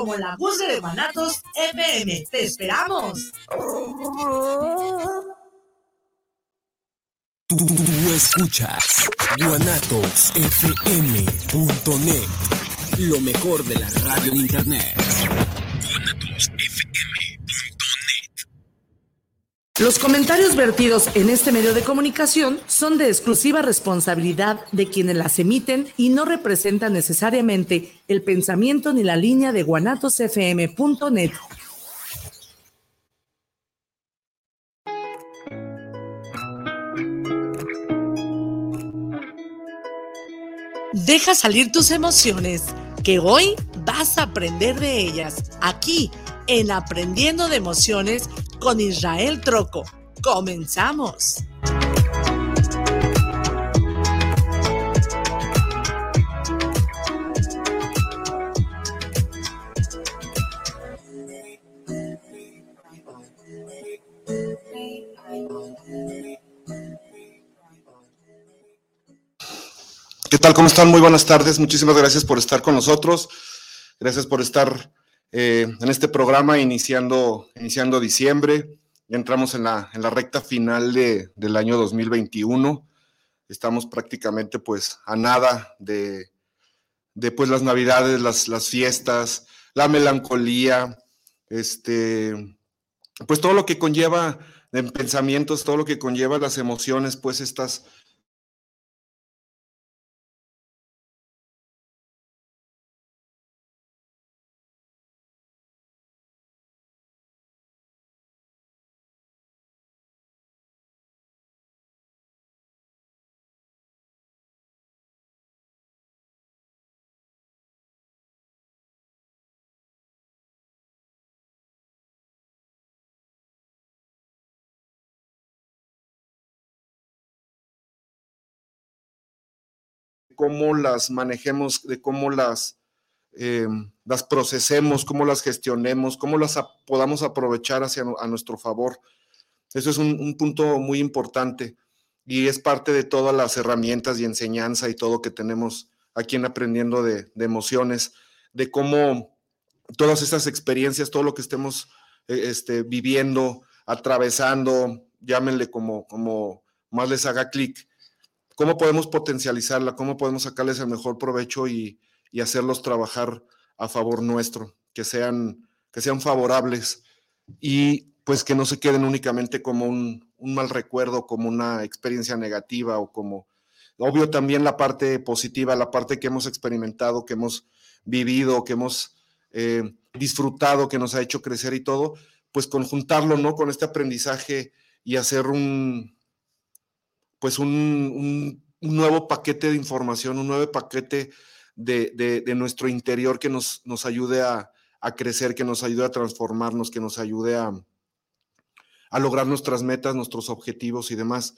como la búsqueda de Guanatos FM. ¡Te esperamos! Tú, escuchas guanatosfm.net, lo mejor de la radio en internet. Los comentarios vertidos en este medio de comunicación son de exclusiva responsabilidad de quienes las emiten y no representan necesariamente el pensamiento ni la línea de guanatosfm.net. Deja salir tus emociones, que hoy vas a aprender de ellas, aquí en Aprendiendo de Emociones con Israel Troco. Comenzamos. ¿Qué tal? ¿Cómo están? Muy buenas tardes. Muchísimas gracias por estar con nosotros. Gracias por estar eh, en este programa iniciando, iniciando diciembre. Ya entramos en la, en la recta final de, del año 2021. Estamos prácticamente pues a nada de, de pues, las navidades, las, las fiestas, la melancolía, este, pues todo lo que conlleva en pensamientos, todo lo que conlleva las emociones, pues estas cómo las manejemos, de cómo las, eh, las procesemos, cómo las gestionemos, cómo las podamos aprovechar hacia a nuestro favor. Eso es un, punto muy importante y es parte de todas las herramientas y enseñanza y todo que tenemos aquí en Aprendiendo de, Emociones, de cómo todas estas experiencias, todo lo que estemos eh, este, viviendo, atravesando, llámenle como, como más les haga clic, cómo podemos potencializarla, cómo podemos sacarles el mejor provecho y, hacerlos trabajar a favor nuestro, que sean, que sean favorables y pues que no se queden únicamente como un, mal recuerdo, como una experiencia negativa o como, obvio también la parte positiva, la parte que hemos experimentado, que hemos vivido, que hemos eh, disfrutado, que nos ha hecho crecer y todo, pues conjuntarlo, ¿no? Con este aprendizaje y hacer un, pues un, nuevo paquete de información, un nuevo paquete de, nuestro interior que nos, nos ayude a, crecer, que nos ayude a transformarnos, que nos ayude a, a lograr nuestras metas, nuestros objetivos y demás.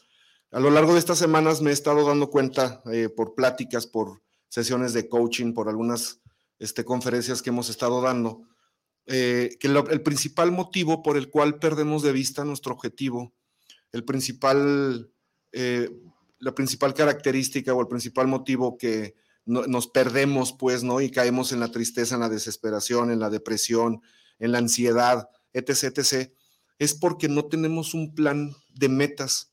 A lo largo de estas semanas me he estado dando cuenta eh, por pláticas, por sesiones de coaching, por algunas este, conferencias que hemos estado dando, eh, que el principal motivo por el cual perdemos de vista nuestro objetivo, el principal eh, la principal característica o el principal motivo que nos perdemos, pues, ¿no? Y caemos en la tristeza, en la desesperación, en la depresión, en la ansiedad, etc., etc., es porque no tenemos un plan de metas.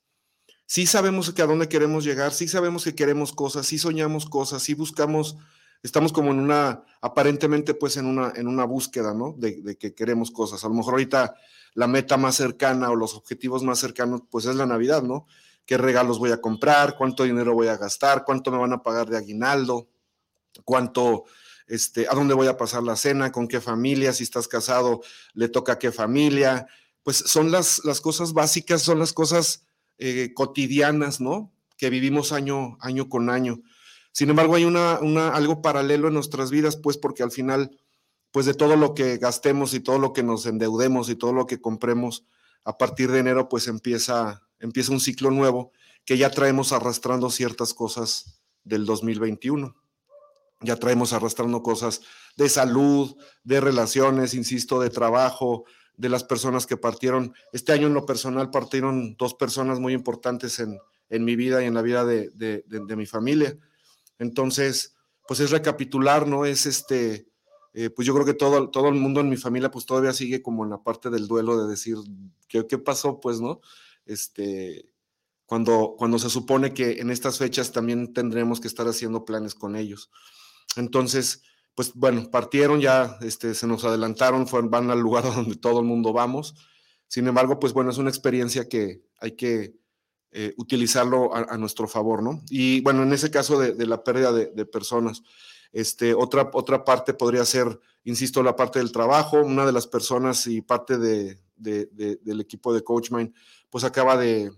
Sí sabemos que a dónde queremos llegar, sí sabemos que queremos cosas, sí soñamos cosas, sí buscamos, estamos como en una, aparentemente pues en una, en una búsqueda, ¿no? De, de que queremos cosas. A lo mejor ahorita la meta más cercana o los objetivos más cercanos pues es la Navidad, ¿no? Qué regalos voy a comprar, cuánto dinero voy a gastar, cuánto me van a pagar de aguinaldo, cuánto, este, a dónde voy a pasar la cena, con qué familia, si estás casado, le toca a qué familia. Pues son las, las cosas básicas, son las cosas eh, cotidianas, ¿no? Que vivimos año, año con año. Sin embargo, hay una, una, algo paralelo en nuestras vidas, pues porque al final, pues de todo lo que gastemos y todo lo que nos endeudemos y todo lo que compremos, a partir de enero, pues empieza empieza un ciclo nuevo que ya traemos arrastrando ciertas cosas del 2021. Ya traemos arrastrando cosas de salud, de relaciones, insisto, de trabajo, de las personas que partieron. Este año en lo personal partieron dos personas muy importantes en, mi vida y en la vida de, de, mi familia. Entonces, pues es recapitular, ¿no? Es este, eh, pues yo creo que todo, todo el mundo en mi familia pues todavía sigue como en la parte del duelo de decir, ¿qué, qué pasó? Pues, ¿no? Este, cuando, cuando se supone que en estas fechas también tendremos que estar haciendo planes con ellos. Entonces, pues bueno, partieron ya, este, se nos adelantaron, fueron, van al lugar donde todo el mundo vamos. Sin embargo, pues bueno, es una experiencia que hay que eh, utilizarlo a, nuestro favor, ¿no? Y bueno, en ese caso de, la pérdida de, personas, este, otra, otra parte podría ser, insisto, la parte del trabajo. Una de las personas y parte de, del equipo de CoachMind, pues acaba de,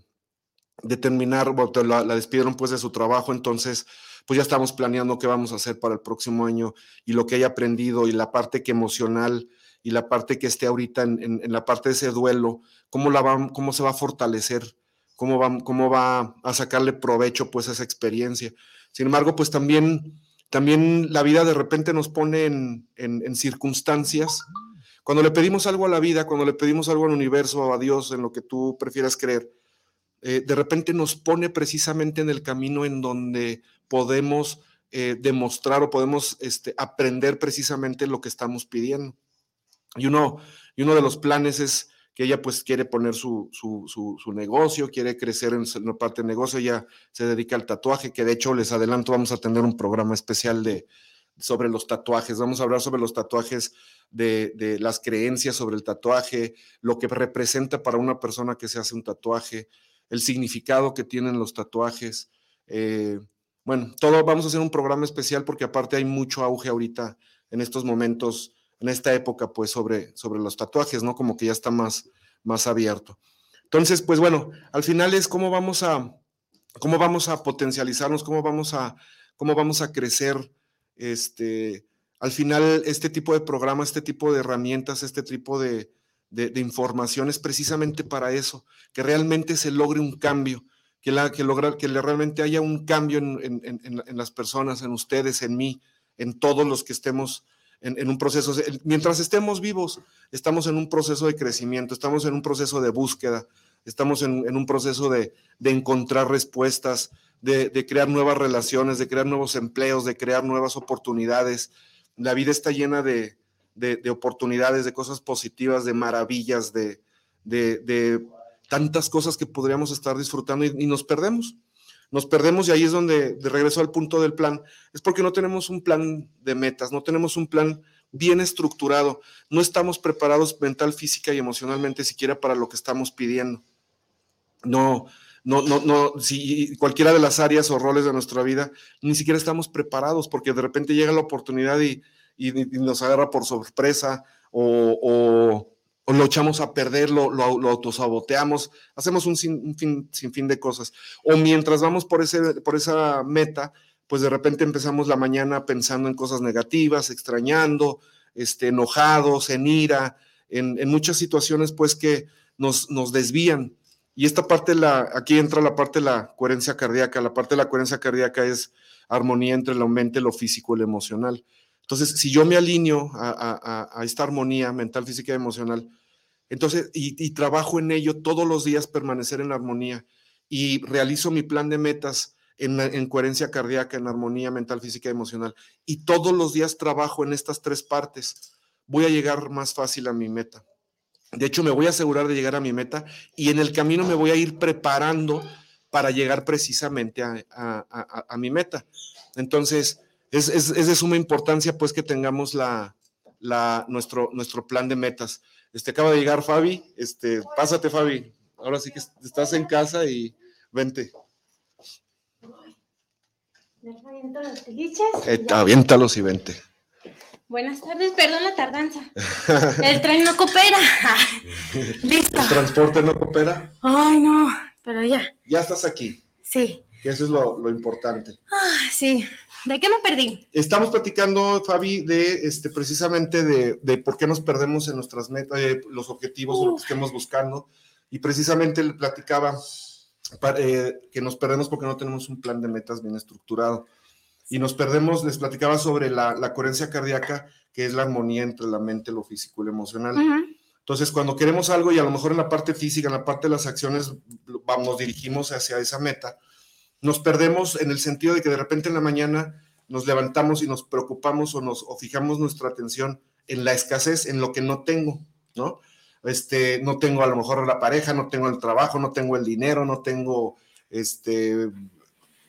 terminar, la, despidieron pues de su trabajo, entonces pues ya estamos planeando qué vamos a hacer para el próximo año y lo que haya aprendido y la parte que emocional y la parte que esté ahorita en, la parte de ese duelo, cómo, la cómo se va a fortalecer, cómo va, cómo va a sacarle provecho pues esa experiencia. Sin embargo, pues también, también la vida de repente nos pone en, en circunstancias. Cuando le pedimos algo a la vida, cuando le pedimos algo al universo a Dios, en lo que tú prefieras creer, eh, de repente nos pone precisamente en el camino en donde podemos eh, demostrar o podemos este, aprender precisamente lo que estamos pidiendo. Y uno, y uno de los planes es que ella pues quiere poner su, su, negocio, quiere crecer en la parte de negocio, ella se dedica al tatuaje, que de hecho les adelanto, vamos a tener un programa especial de, sobre los tatuajes, vamos a hablar sobre los tatuajes, de, de las creencias sobre el tatuaje, lo que representa para una persona que se hace un tatuaje, el significado que tienen los tatuajes. Eh, bueno, todo vamos a hacer un programa especial porque aparte hay mucho auge ahorita en estos momentos, en esta época, pues sobre, sobre los tatuajes, ¿no? Como que ya está más, más abierto. Entonces, pues bueno, al final es cómo vamos a, cómo vamos a potencializarnos, cómo vamos a, cómo vamos a crecer, este, al final este tipo de programa, este tipo de herramientas, este tipo de, de, información es precisamente para eso, que realmente se logre un cambio, que, la, que, que realmente haya un cambio en, en, las personas, en ustedes, en mí, en todos los que estemos en, un proceso. Mientras estemos vivos, estamos en un proceso de crecimiento, estamos en un proceso de búsqueda, estamos en, un proceso de, de encontrar respuestas, de, crear nuevas relaciones, de crear nuevos empleos, de crear nuevas oportunidades. La vida está llena de, de, oportunidades, de cosas positivas, de maravillas, de, de, tantas cosas que podríamos estar disfrutando y, nos perdemos. Nos perdemos y ahí es donde, de regreso al punto del plan, es porque no tenemos un plan de metas, no tenemos un plan bien estructurado, no estamos preparados mental, física y emocionalmente siquiera para lo que estamos pidiendo. No, no, no, no, si cualquiera de las áreas o roles de nuestra vida, ni siquiera estamos preparados porque de repente llega la oportunidad y, y, nos agarra por sorpresa o, lo echamos a perder, lo, lo, autosaboteamos, hacemos un, sin, fin, de cosas. O mientras vamos por, ese, por esa meta, pues de repente empezamos la mañana pensando en cosas negativas, extrañando, este, enojados, en ira, en, muchas situaciones pues que nos, nos desvían. Y esta parte, la, aquí entra la parte de la coherencia cardíaca. La parte de la coherencia cardíaca es armonía entre la mente, lo físico y lo emocional. Entonces, si yo me alineo a, esta armonía mental, física y emocional, entonces, y, trabajo en ello todos los días, permanecer en armonía, y realizo mi plan de metas en, coherencia cardíaca, en armonía mental, física y emocional, y todos los días trabajo en estas tres partes, voy a llegar más fácil a mi meta. De hecho, me voy a asegurar de llegar a mi meta y en el camino me voy a ir preparando para llegar precisamente a mi meta. Entonces, es, de suma importancia pues que tengamos la, nuestro, nuestro plan de metas. Este, acaba de llegar Fabi, este, pásate Fabi, ahora sí que estás en casa y vente. Eh, aviéntalos y vente. Buenas tardes, perdón la tardanza. El tren no coopera. Listo. ¿El transporte no coopera? Ay, no, pero ya. Ya estás aquí. Sí. Que eso es lo, lo importante. Ah, sí. ¿De qué me perdí? Estamos platicando, Fabi, de este, precisamente de, por qué nos perdemos en nuestras metas, eh, los objetivos o lo que estemos buscando. Y precisamente le platicaba eh, que nos perdemos porque no tenemos un plan de metas bien estructurado. Y nos perdemos, les platicaba sobre la, coherencia cardíaca, que es la armonía entre la mente, lo físico y lo emocional. Entonces, cuando queremos algo y a lo mejor en la parte física, en la parte de las acciones, vamos, dirigimos hacia esa meta, nos perdemos en el sentido de que de repente en la mañana nos levantamos y nos preocupamos o nos o fijamos nuestra atención en la escasez, en lo que no tengo, ¿no? Este, no tengo a lo mejor la pareja, no tengo el trabajo, no tengo el dinero, no tengo este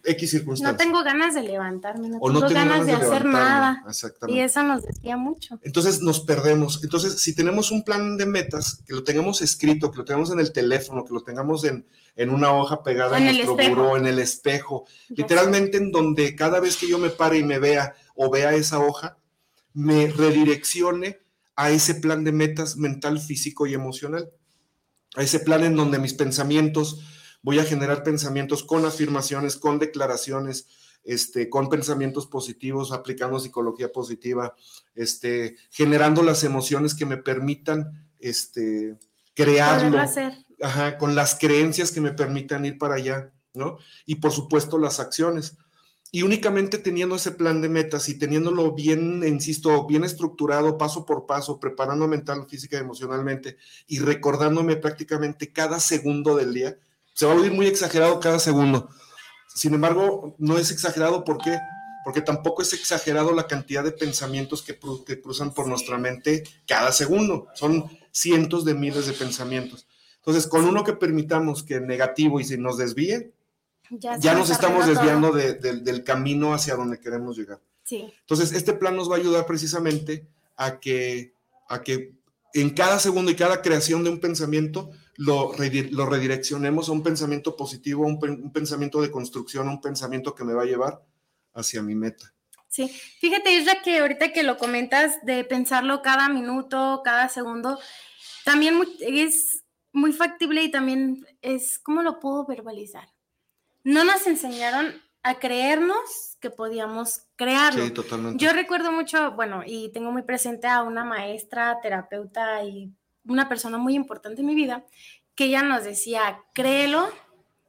X circunstancias. No tengo ganas de levantarme, no, tengo, ganas, de, hacer nada. Y eso nos decía mucho. Entonces nos perdemos. Entonces, si tenemos un plan de metas, que lo tengamos escrito, que lo tengamos en el teléfono, que lo tengamos en, en una hoja pegada en, nuestro buró, en el espejo, literalmente en donde cada vez que yo me pare y me vea o vea esa hoja, me redireccione a ese plan de metas mental, físico y emocional. A ese plan en donde mis pensamientos, voy a generar pensamientos con afirmaciones, con declaraciones, este, con pensamientos positivos, aplicando psicología positiva, este, generando las emociones que me permitan este, crearlo. Ajá, con las creencias que me permitan ir para allá, ¿no? Y por supuesto las acciones. Y únicamente teniendo ese plan de metas y teniéndolo bien, insisto, bien estructurado, paso por paso, preparando mental, física y emocionalmente y recordándome prácticamente cada segundo del día, se va a oír muy exagerado cada segundo. Sin embargo, no es exagerado, ¿por qué? Porque tampoco es exagerado la cantidad de pensamientos que, que cruzan por nuestra mente cada segundo. Son cientos de miles de pensamientos. Entonces, con uno que permitamos que negativo y se nos desvíe, ya, nos estamos desviando del camino hacia donde queremos llegar. Sí. Entonces, este plan nos va a ayudar precisamente a que, a que en cada segundo y cada creación de un pensamiento lo, lo redireccionemos a un pensamiento positivo, un, un pensamiento de construcción, un pensamiento que me va a llevar hacia mi meta. Sí, fíjate, Isra, que ahorita que lo comentas de pensarlo cada minuto, cada segundo, también es muy factible y también es, ¿cómo lo puedo verbalizar? no nos enseñaron a creernos que podíamos crearlo. Sí, totalmente. Yo recuerdo mucho, bueno, y tengo muy presente a una maestra, terapeuta y una persona muy importante en mi vida, que ella nos decía, créelo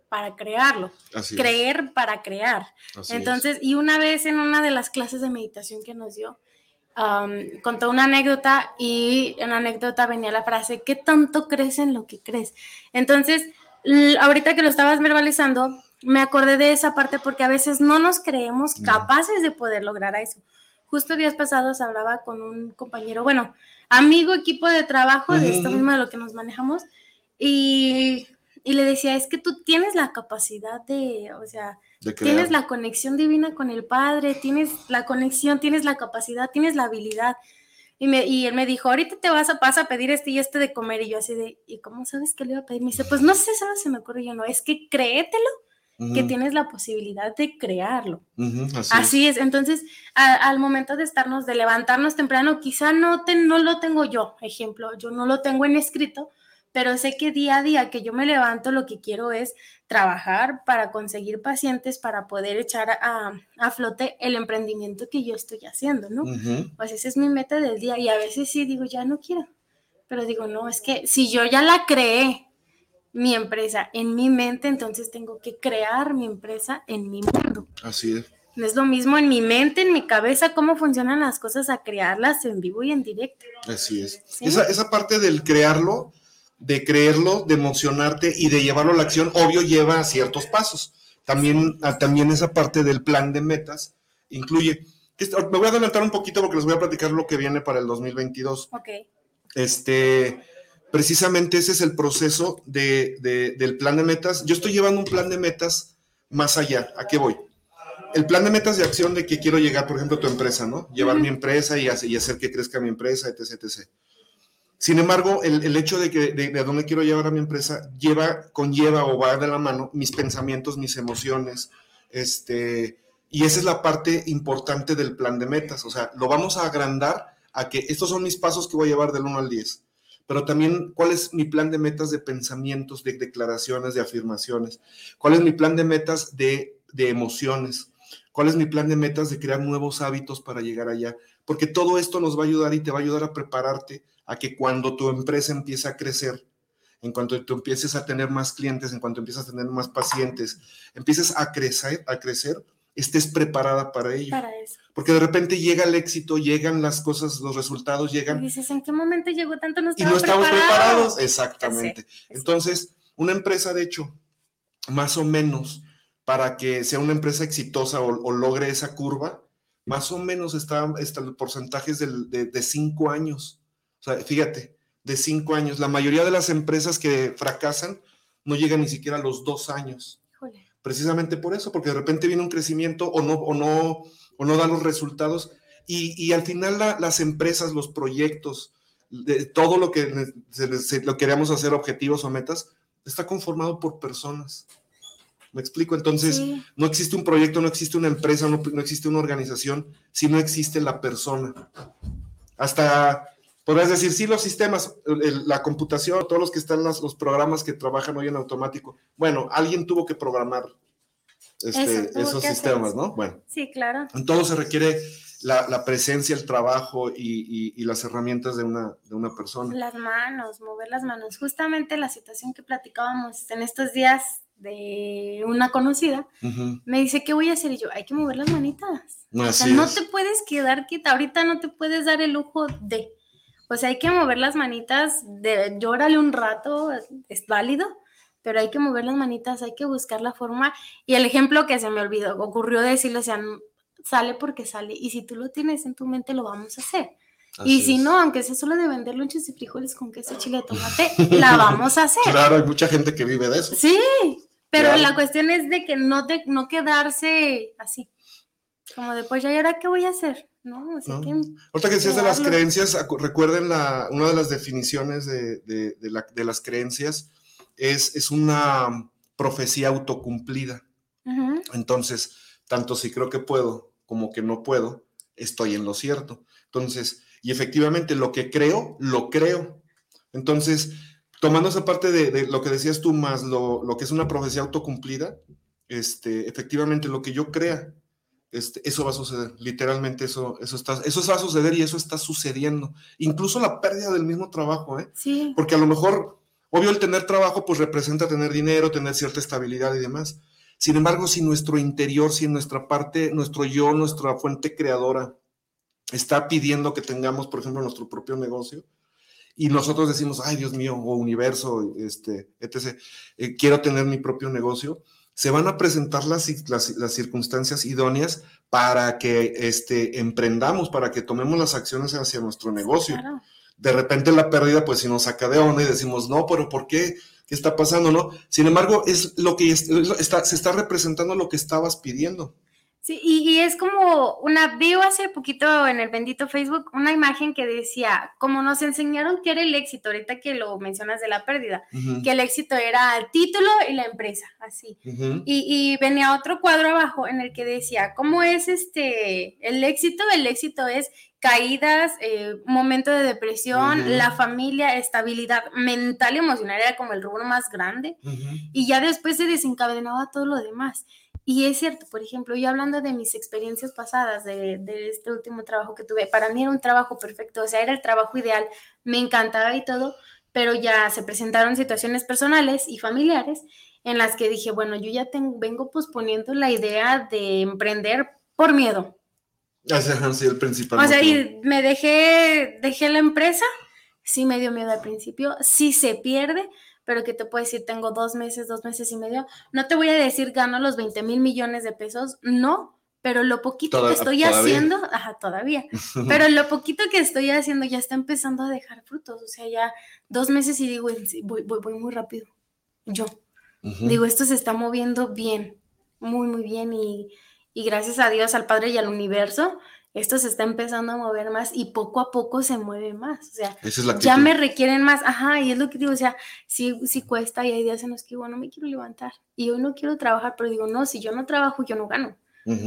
para crearlo, creer para crear. Entonces, y una vez en una de las clases de meditación que nos dio, contó una anécdota y en la anécdota venía la frase, ¿qué tanto crees en lo que crees? Entonces, ahorita que lo estabas verbalizando, me acordé de esa parte porque a veces no nos creemos capaces de poder lograr eso. Justo días pasados hablaba con un compañero, bueno, amigo, equipo de trabajo, de esto mismo de lo que nos manejamos, y, le decía, es que tú tienes la capacidad de, o sea, tienes la conexión divina con el Padre, tienes la conexión, tienes la capacidad, tienes la habilidad. Y, me, y él me dijo, ahorita te vas a, vas a pedir este y este de comer. Y yo así de, ¿y cómo sabes que le iba a pedir? Me dice, pues no sé, ¿sabes? Se me ocurre. Y yo no, es que créetelo que tienes la posibilidad de crearlo. así, es. Entonces, al momento de estarnos, de levantarnos temprano, quizá no, te, no lo tengo yo, ejemplo, yo no lo tengo en escrito, pero sé que día a día que yo me levanto, lo que quiero es trabajar para conseguir pacientes, para poder echar a, a flote el emprendimiento que yo estoy haciendo, ¿no? Pues esa es mi meta del día y a veces sí digo, ya no quiero, pero digo, no, es que si yo ya la creé, mi empresa en mi mente, entonces tengo que crear mi empresa en mi mundo. Así es. No es lo mismo en mi mente, en mi cabeza, cómo funcionan las cosas a crearlas en vivo y en directo. Así es. Esa, esa parte del crearlo, de creerlo, de emocionarte y de llevarlo a la acción, obvio lleva ciertos pasos. También, también esa parte del plan de metas incluye. Me voy a adelantar un poquito porque les voy a platicar lo que viene para el 2022. Ok. Este, precisamente ese es el proceso del plan de metas. Yo estoy llevando un plan de metas más allá. ¿A qué voy? El plan de metas de acción de que quiero llegar, por ejemplo, a tu empresa, ¿no? Llevar mi empresa y hacer, y hacer, que crezca mi empresa, etc. etc. Sin embargo, el, hecho de que de, dónde quiero llevar a mi empresa lleva, conlleva o va de la mano mis pensamientos, mis emociones, este, y esa es la parte importante del plan de metas. O sea, lo vamos a agrandar a que estos son mis pasos que voy a llevar del 1 al 10 pero también cuál es mi plan de metas de pensamientos, de declaraciones, de afirmaciones, cuál es mi plan de metas de, emociones, cuál es mi plan de metas de crear nuevos hábitos para llegar allá, porque todo esto nos va a ayudar y te va a ayudar a prepararte a que cuando tu empresa empiece a crecer, en cuanto tú empieces a tener más clientes, en cuanto empieces a tener más pacientes, empieces a crecer, a crecer, estés preparada para ello. Para eso. Porque de repente llega el éxito, llegan las cosas, los resultados llegan. Y dices, ¿en qué momento llegó tanto? No y no estamos preparados. Exactamente. Entonces, una empresa, de hecho, más o menos, para que sea una empresa exitosa o, logre esa curva, más o menos están está porcentajes de, de cinco años. O sea, fíjate, de cinco años. La mayoría de las empresas que fracasan no llegan ni siquiera a los dos años. Precisamente por eso, porque de repente viene un crecimiento o no, o no, o no da los resultados. Y, al final las empresas, los proyectos, de, todo lo que lo queremos hacer, objetivos o metas, está conformado por personas. ¿Me explico? Entonces, no existe un proyecto, no existe una empresa, no, no, existe una organización si no existe la persona. Hasta Podrías decir, sí, los sistemas, la computación, todos los que están los programas que trabajan hoy en automático. Bueno, alguien tuvo que programar este, esos sistemas, ¿no? Bueno. Sí, claro. En todo se requiere la, presencia, el trabajo y, las herramientas de una, de una persona. Las manos, mover las manos. Justamente la situación que platicábamos en estos días de una conocida, me dice, ¿qué voy a hacer? Y yo, hay que mover las manitas. o sea, no te puedes quedar quieta, ahorita no te puedes dar el lujo de pues hay que mover las manitas, de, llórale un rato, es válido, pero hay que mover las manitas, hay que buscar la forma. Y el ejemplo que se me olvidó, ocurrió decirle, o sea, sale porque sale, y si tú lo tienes en tu mente, lo vamos a hacer. y si no, aunque sea solo de vender lonches y frijoles con queso, chile, tomate, la vamos a hacer. Claro, hay mucha gente que vive de eso. Sí, pero la cuestión es de que no, te, no quedarse así, como después, ¿y ahora qué voy a hacer? No, o que... Ahorita que decías de las creencias, recuerden la, una de las definiciones de, de, de, las creencias es, es una profecía autocumplida. Entonces, tanto si creo que puedo como que no puedo, estoy en lo cierto. Entonces, y efectivamente lo que creo, lo creo. Entonces, tomando esa parte de, lo que decías tú más, lo, lo, que es una profecía autocumplida, este, efectivamente lo que yo crea, este, eso va a suceder, literalmente eso, eso, está, eso va a suceder y eso está sucediendo. Incluso la pérdida del mismo trabajo, ¿eh? Sí. Porque a lo mejor, obvio, el tener trabajo pues representa tener dinero, tener cierta estabilidad y demás. Sin embargo, si nuestro interior, si nuestra parte, nuestro yo, nuestra fuente creadora está pidiendo que tengamos, por ejemplo, nuestro propio negocio, y nosotros decimos, ay, Dios mío, o universo, este, etc., eh, quiero tener mi propio negocio, se van a presentar las, las, circunstancias idóneas para que este, emprendamos, para que tomemos las acciones hacia nuestro negocio. De repente la pérdida, pues si nos saca de onda y decimos, no, pero ¿por qué? ¿Qué está pasando? No. Sin embargo, es lo que está, se está representando lo que estabas pidiendo. Sí, y, es como una, vi hace poquito en el bendito Facebook una imagen que decía, como nos enseñaron que era el éxito, ahorita que lo mencionas de la pérdida, que el éxito era el título y la empresa, así. y, venía otro cuadro abajo en el que decía, ¿cómo es este el éxito? El éxito es caídas, eh, momento de depresión, la familia, estabilidad mental y emocional era como el rubro más grande, y ya después se desencadenaba todo lo demás. Y es cierto, por ejemplo, yo hablando de mis experiencias pasadas, de, este último trabajo que tuve, para mí era un trabajo perfecto, o sea, era el trabajo ideal, me encantaba y todo, pero ya se presentaron situaciones personales y familiares en las que dije, bueno, yo ya tengo, vengo posponiendo la idea de emprender por miedo. Así el principal. O sea, y me dejé, dejé la empresa, sí me dio miedo al principio, sí se pierde, pero que te puedo decir, tengo dos meses, dos meses y medio. No te voy a decir gano los 20 mil millones de pesos, no, pero lo poquito que estoy haciendo, ajá, todavía, pero lo poquito que estoy haciendo ya está empezando a dejar frutos, o sea, ya dos meses y digo, voy, voy, voy muy rápido, yo. Digo, esto se está moviendo bien, muy, muy bien y, y gracias a Dios, al Padre y al universo, esto se está empezando a mover más y poco a poco se mueve más. O sea, ya me requieren más. Ajá, y es lo que digo, o sea, sí, sí cuesta y hay días en los que, bueno, me quiero levantar y hoy no quiero trabajar, pero digo, no, si yo no trabajo, yo no gano.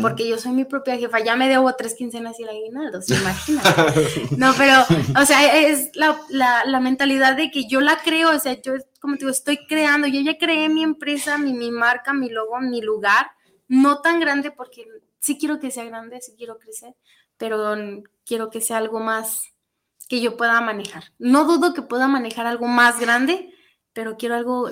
Porque yo soy mi propia jefa, ya me debo tres quincenas y el aguinaldo, ¿se imagina? no, pero, o sea, es la, la, la, mentalidad de que yo la creo, o sea, yo, como te digo, estoy creando, yo ya creé mi empresa, mi, mi marca, mi logo, mi lugar, no tan grande porque sí quiero que sea grande, sí quiero crecer, pero quiero que sea algo más que yo pueda manejar. No dudo que pueda manejar algo más grande, pero quiero algo...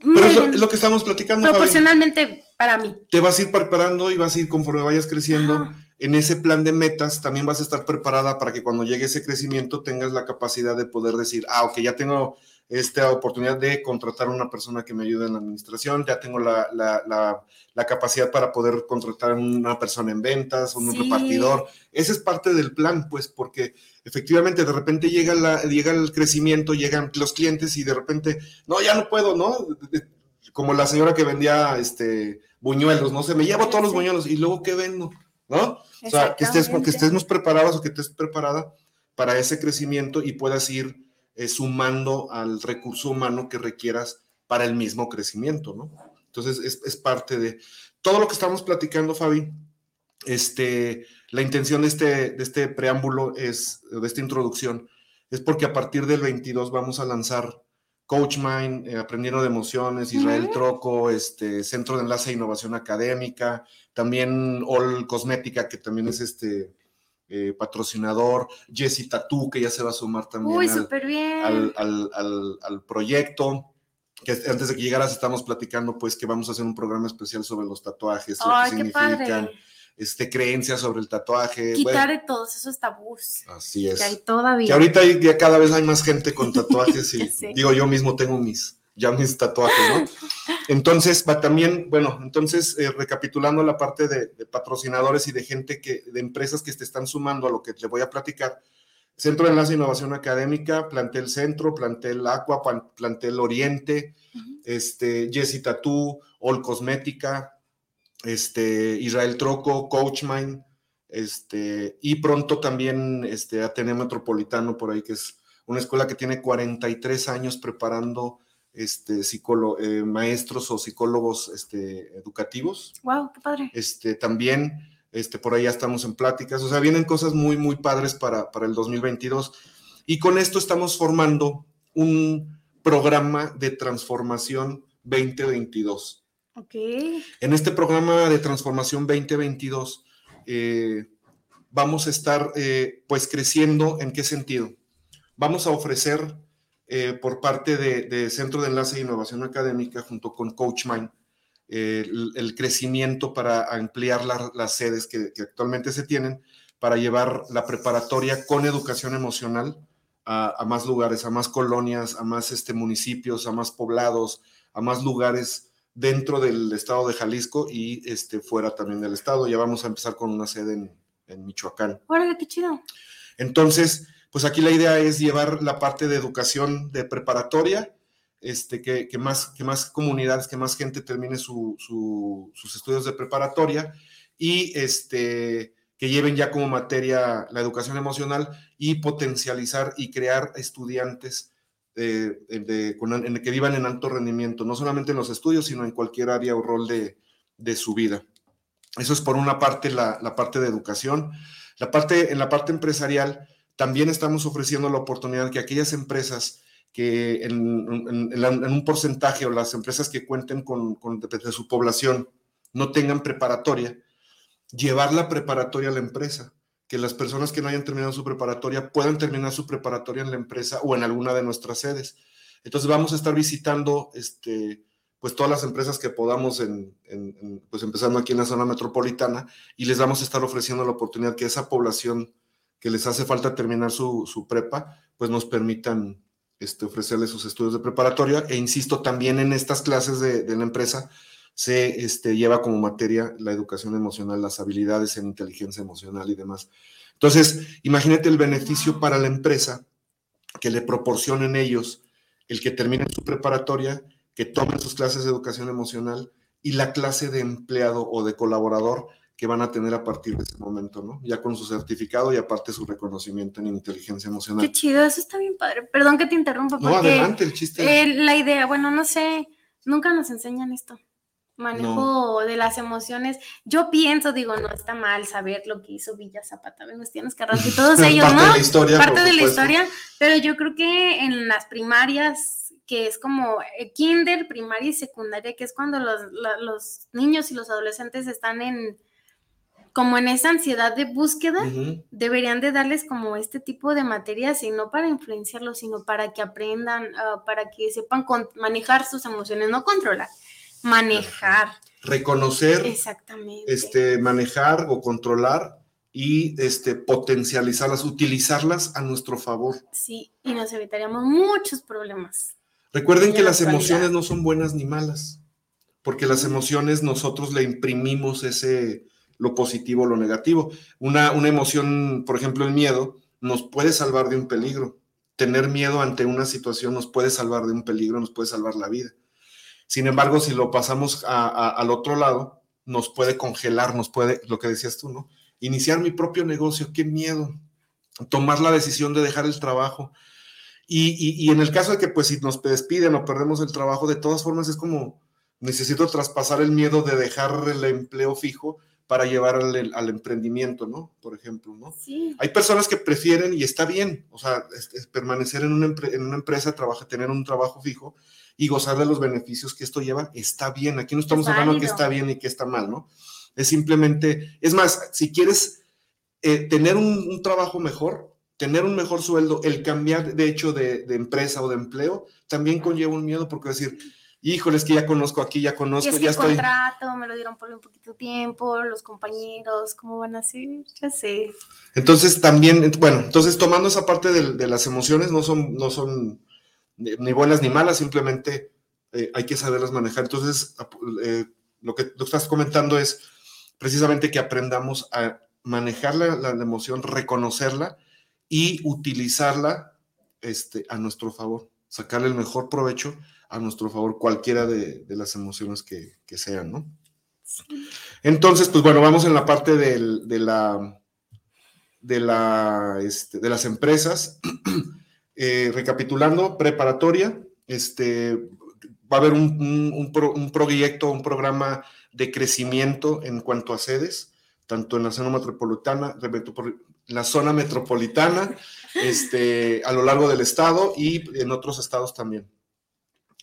Pero es lo, que estamos platicando. Proporcionalmente para mí. Te vas a ir preparando y vas a ir conforme vayas creciendo. en ese plan de metas también vas a estar preparada para que cuando llegue ese crecimiento tengas la capacidad de poder decir, ah, ok, ya tengo esta oportunidad de contratar a una persona que me ayude en la administración, ya tengo la, capacidad para poder contratar a una persona en ventas, un repartidor. Ese es parte del plan, pues, porque efectivamente de repente llega, la, llega el crecimiento, llegan los clientes y de repente, no, ya no puedo, ¿no? Como la señora que vendía este, buñuelos, no sé, me llevo todos los buñuelos y luego, ¿qué vendo? ¿No? O sea, que, estés, que estemos preparados o que estés preparada para ese crecimiento y puedas ir eh, sumando al recurso humano que requieras para el mismo crecimiento, ¿no? Entonces, es, parte de todo lo que estamos platicando, Fabi. Este, la intención de este, de este preámbulo es, de esta introducción, es porque a partir del 22 vamos a lanzar Coach Mind, eh, Aprendiendo de Emociones, Israel Troco, este, Centro de Enlace e Innovación Académica, también All Cosmética, que también es este, eh, patrocinador, Jessy Tatú, que ya se va a sumar también al, proyecto. Que antes de que llegaras estamos platicando, pues, que vamos a hacer un programa especial sobre los tatuajes, lo que significan, este, creencias sobre el tatuaje. Quitar de todos esos tabús. Así es. Que hay todavía. Que ahorita ya cada vez hay más gente con tatuajes y digo, yo mismo tengo mis, ya mis tatuajes, ¿no? Entonces, va también, bueno, entonces, eh, recapitulando la parte de, patrocinadores y de gente que, de empresas que te están sumando a lo que te voy a platicar. Centro de Enlace e Innovación Académica, Plantel Centro, Plantel Aqua, Plantel Oriente, este, Jessy Tattoo, All Cosmética, este, Israel Troco, Coachmind, este, y pronto también este, Ateneo Metropolitano por ahí, que es una escuela que tiene 43 años preparando este, eh, maestros o psicólogos este, educativos. ¡Wow! ¡Qué padre! Este, también, este, por ahí ya estamos en pláticas, o sea, vienen cosas muy, muy padres para, para el 2022. Y con esto estamos formando un programa de transformación 2022. Ok. En este programa de transformación 2022 eh, vamos a estar eh, pues creciendo en qué sentido. Vamos a ofrecer eh, por parte de, Centro de Enlace e Innovación Académica junto con CoachMind el, crecimiento para ampliar las sedes que, actualmente se tienen para llevar la preparatoria con educación emocional a, más lugares, a más colonias, a más este, municipios, a más poblados, a más lugares dentro del estado de Jalisco y este, fuera también del estado. Ya vamos a empezar con una sede en, en Michoacán. Órale, qué chido. Entonces, pues aquí la idea es llevar la parte de educación de preparatoria, este, que, más, que más comunidades, que más gente termine sus estudios de preparatoria y este, que lleven ya como materia la educación emocional y potencializar y crear estudiantes de, en, que vivan en alto rendimiento, no solamente en los estudios, sino en cualquier área o rol de, su vida. Eso es por una parte la, la, parte de educación. La parte, en la parte empresarial, también estamos ofreciendo la oportunidad que aquellas empresas que en, un porcentaje o las empresas que cuenten con, de, su población no tengan preparatoria, llevar la preparatoria a la empresa, que las personas que no hayan terminado su preparatoria puedan terminar su preparatoria en la empresa o en alguna de nuestras sedes. Entonces vamos a estar visitando este, pues todas las empresas que podamos, en, pues empezando aquí en la zona metropolitana, y les vamos a estar ofreciendo la oportunidad que esa población que les hace falta terminar su, prepa, pues nos permitan este, ofrecerles sus estudios de preparatoria. E insisto, también en estas clases de, la empresa se este, lleva como materia la educación emocional, las habilidades en inteligencia emocional y demás. Entonces, imagínate el beneficio para la empresa que le proporcionen ellos el que terminen su preparatoria, que tomen sus clases de educación emocional y la clase de empleado o de colaborador que van a tener a partir de ese momento, ¿no? Ya con su certificado y aparte su reconocimiento en inteligencia emocional. Qué chido, eso está bien padre. Perdón que te interrumpa. no, adelante, el chiste. Eh, la idea, bueno, no sé, nunca nos enseñan esto. Manejo de las emociones. Yo pienso, digo, no está mal saber lo que hizo Villa Zapata, Venustiano Carranza y todos ellos, Parte ¿no? De la historia, Parte de la historia, pero yo creo que en las primarias que es como eh, kinder, primaria y secundaria, que es cuando los, los niños y los adolescentes están en, como en esa ansiedad de búsqueda, deberían de darles como este tipo de materias y no para influenciarlos, sino para que aprendan, ah, para que sepan manejar sus emociones, no controlar, manejar. Reconocer. Exactamente. Este, manejar o controlar y este, potencializarlas, utilizarlas a nuestro favor. Sí, y nos evitaríamos muchos problemas. Recuerden que las emociones no son buenas ni malas, porque las emociones nosotros le imprimimos ese, lo positivo, lo negativo. Una, una emoción, por ejemplo, el miedo, nos puede salvar de un peligro. Tener miedo ante una situación nos puede salvar de un peligro, nos puede salvar la vida. Sin embargo, si lo pasamos al otro lado, nos puede congelar, nos puede, lo que decías tú, ¿no? Iniciar mi propio negocio, qué miedo. Tomar la decisión de dejar el trabajo. Y, en el caso de que, pues, si nos despiden o perdemos el trabajo, de todas formas es como, necesito traspasar el miedo de dejar el empleo fijo para llevar al, emprendimiento, ¿no? Por ejemplo, ¿no? Sí. Hay personas que prefieren, y está bien, o sea, permanecer en una, en una empresa, trabaja, tener un trabajo fijo, y gozar de los beneficios que esto lleva, está bien. Aquí no estamos hablando de que está bien y que está mal, ¿no? Es simplemente, es más, si quieres eh, tener un, trabajo mejor, tener un mejor sueldo, el cambiar de hecho de, empresa o de empleo, también conlleva un miedo porque decir, híjole, es que ya conozco aquí, ya conozco, y es ya estoy. contrato, me lo dieron por un poquito tiempo, los compañeros, ¿cómo van a ser? Ya sé. Entonces también, bueno, entonces tomando esa parte de, de las emociones, no son, no son ni buenas ni malas, simplemente eh, hay que saberlas manejar. Entonces, eh, lo que tú estás comentando es precisamente que aprendamos a manejar la, emoción, reconocerla y utilizarla este, a nuestro favor, sacarle el mejor provecho a nuestro favor, cualquiera de, las emociones que, sean, ¿no? Entonces, pues bueno, vamos en la parte de la, de, la, este, de las empresas. Eh, recapitulando, preparatoria, este, va a haber un, proyecto, un programa de crecimiento en cuanto a sedes, tanto en la zona metropolitana, la zona metropolitana, este, a lo largo del estado y en otros estados también.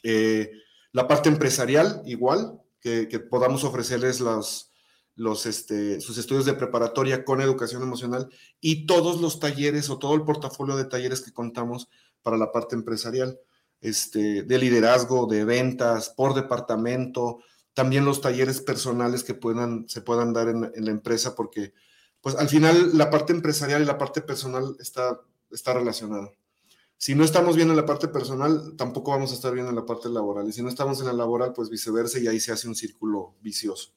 Eh, la parte empresarial, igual, que, podamos ofrecerles los, los, este, sus estudios de preparatoria con educación emocional y todos los talleres o todo el portafolio de talleres que contamos para la parte empresarial, este, de liderazgo, de ventas, por departamento, también los talleres personales que puedan, se puedan dar en, la empresa, porque pues al final la parte empresarial y la parte personal está, está relacionada. Si no estamos bien en la parte personal, tampoco vamos a estar bien en la parte laboral. Y si no estamos en la laboral, pues viceversa, y ahí se hace un círculo vicioso.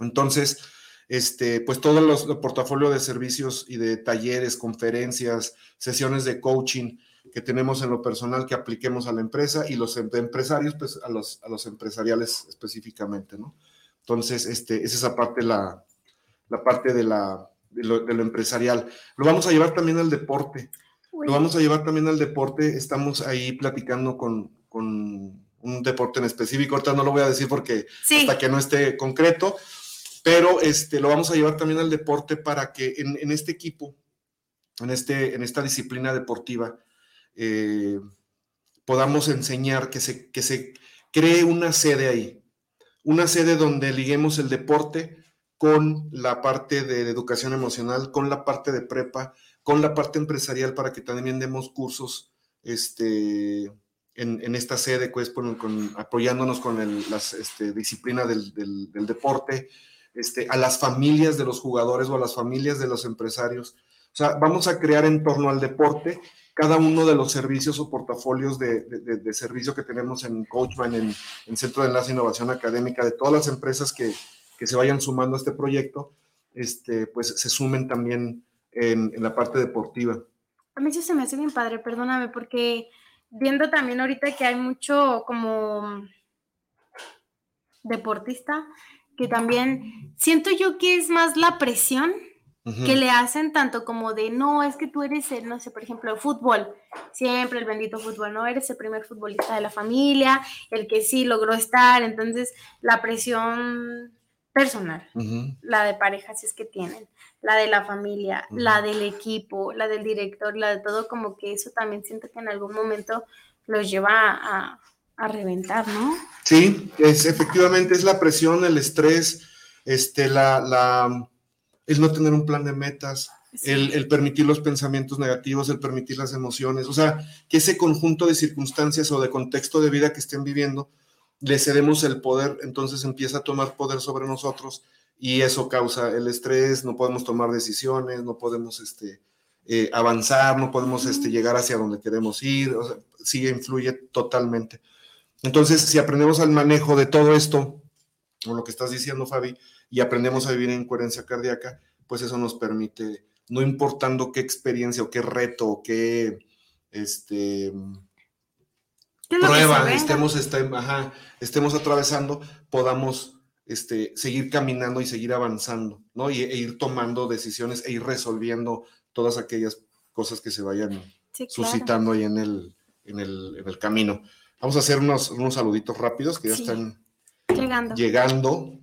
Entonces, este, pues todo los, el portafolio de servicios y de talleres, conferencias, sesiones de coaching que tenemos en lo personal que apliquemos a la empresa y los em, empresarios, pues a los, a los empresariales específicamente, ¿no? Entonces, este, es esa parte, la, la parte de, la, de lo, empresarial. Lo vamos a llevar también al deporte. Lo vamos a llevar también al deporte. Estamos ahí platicando con, con un deporte en específico. Ahorita no lo voy a decir porque hasta que no esté concreto, pero este, lo vamos a llevar también al deporte para que en, este equipo, en, este, en esta disciplina deportiva, eh, podamos enseñar que se, que se cree una sede ahí, una sede donde liguemos el deporte con la parte de educación emocional, con la parte de prepa, con la parte empresarial para que también demos cursos este, en, esta sede, pues, con, apoyándonos con la este, disciplina del, del deporte, este, a las familias de los jugadores o a las familias de los empresarios. O sea, vamos a crear en torno al deporte cada uno de los servicios o portafolios de, servicio que tenemos en Coachman, en, Centro de Enlace e Innovación Académica, de todas las empresas que, se vayan sumando a este proyecto, este, pues se sumen también en, en, la parte deportiva. A mí sí se me hace bien padre, perdóname, porque viendo también ahorita que hay mucho como deportista, que también siento yo que es más la presión que le hacen tanto como de, no, es que tú eres el, no sé, por ejemplo, el fútbol, siempre el bendito fútbol, ¿no? Eres el primer futbolista de la familia, el que sí logró estar, entonces la presión personal, la de pareja, si es que tienen, la de la familia, la del equipo, la del director, la de todo, como que eso también siento que en algún momento los lleva a, a reventar, ¿no? Sí, es, efectivamente es la presión, el estrés, este, la, la, el no tener un plan de metas, el, permitir los pensamientos negativos, el permitir las emociones, o sea, que ese conjunto de circunstancias o de contexto de vida que estén viviendo, le cedemos el poder, entonces empieza a tomar poder sobre nosotros y eso causa el estrés, no podemos tomar decisiones, no podemos este, eh, avanzar, no podemos este, llegar hacia donde queremos ir, o sea, sí influye totalmente. Entonces, si aprendemos al manejo de todo esto, o lo que estás diciendo, Fabi, y aprendemos a vivir en coherencia cardíaca, pues eso nos permite, no importando qué experiencia o qué reto o qué este, prueba estemos, estemos atravesando, podamos este, seguir caminando y seguir avanzando, ¿no? Y, e ir tomando decisiones e ir resolviendo todas aquellas cosas que se vayan suscitando ahí en el, en el, camino. Vamos a hacer unos, unos saluditos rápidos que ya están llegando. llegando.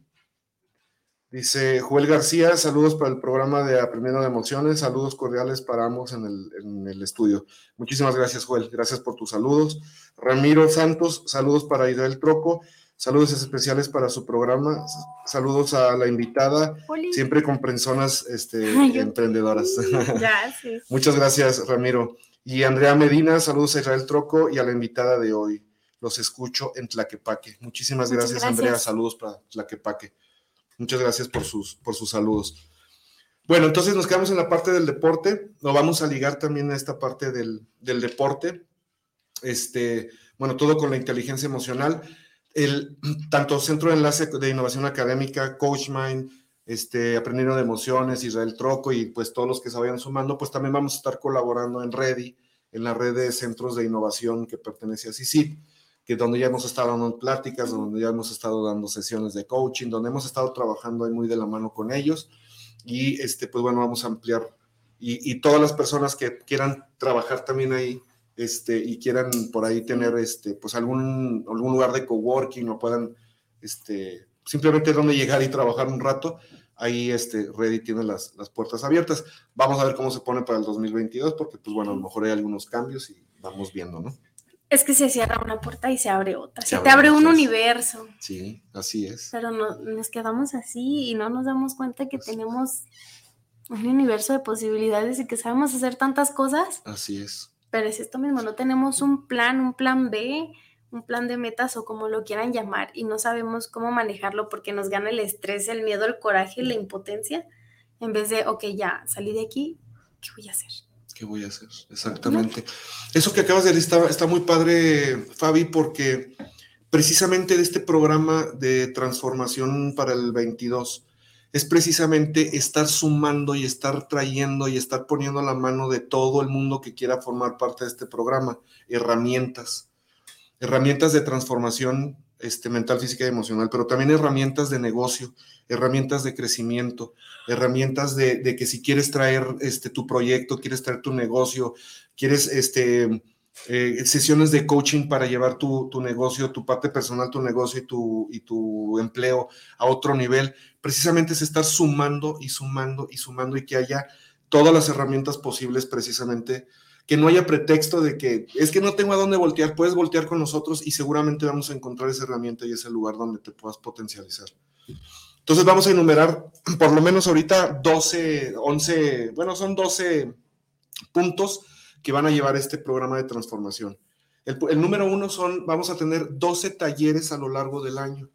Dice Joel García, saludos para el programa de Aprendiendo de Emociones, saludos cordiales para ambos en el, en el, estudio. Muchísimas gracias, Joel, gracias por tus saludos. Ramiro Santos, saludos para Israel Troco, saludos especiales para su programa, saludos a la invitada, siempre con personas este, emprendedoras. Muchas gracias, Ramiro. Y Andrea Medina, saludos a Israel Troco y a la invitada de hoy. Los escucho en Tlaquepaque. Muchísimas gracias, Andrea. Saludos para Tlaquepaque. Muchas gracias por sus, por sus saludos. Bueno, entonces nos quedamos en la parte del deporte. Lo vamos a ligar también a esta parte del, deporte. Este, bueno, todo con la inteligencia emocional. El, tanto Centro de Enlace de Innovación Académica, CoachMind, este, Aprendiendo de Emociones, Israel Troco y pues todos los que se vayan sumando, pues también vamos a estar colaborando en Ready, en la red de centros de innovación que pertenece a CICIP que donde ya hemos estado dando pláticas, donde ya hemos estado dando sesiones de coaching, donde hemos estado trabajando muy de la mano con ellos. Y este, pues bueno, vamos a ampliar. Y, y todas las personas que quieran trabajar también ahí este, y quieran por ahí tener este, pues algún, algún lugar de coworking o puedan este, simplemente donde llegar y trabajar un rato, ahí este, Ready tiene las, las puertas abiertas. Vamos a ver cómo se pone para el 2022, porque pues bueno, a lo mejor hay algunos cambios y vamos viendo, ¿no? Es que se cierra una puerta y se abre otra. Se, te abre un universo. Sí, así es. Pero no, nos quedamos así y no nos damos cuenta que tenemos un universo de posibilidades y que sabemos hacer tantas cosas. Así es. Pero es esto mismo, no tenemos un plan, un plan B, un plan de metas o como lo quieran llamar y no sabemos cómo manejarlo porque nos gana el estrés, el miedo, el coraje, la impotencia, en vez de, ok, ya, salí de aquí, ¿qué voy a hacer? ¿Qué voy a hacer? Exactamente. Eso que acabas de decir está, muy padre, Fabi, porque precisamente de este programa de transformación para el 22 es precisamente estar sumando y estar trayendo y estar poniendo a la mano de todo el mundo que quiera formar parte de este programa herramientas, herramientas de transformación este, mental, física y emocional, pero también herramientas de negocio, herramientas de crecimiento, herramientas de, que si quieres traer este, tu proyecto, quieres traer tu negocio, quieres este, eh, sesiones de coaching para llevar tu, negocio, tu parte personal, tu negocio y tu, y tu empleo a otro nivel, precisamente es estar sumando y sumando y sumando y que haya todas las herramientas posibles precisamente que no haya pretexto de que es que no tengo a dónde voltear, puedes voltear con nosotros y seguramente vamos a encontrar esa herramienta y ese lugar donde te puedas potencializar. Entonces vamos a enumerar por lo menos ahorita 12, 11, bueno, son 12 puntos que van a llevar este programa de transformación. El, número uno son, vamos a tener 12 talleres a lo largo del año.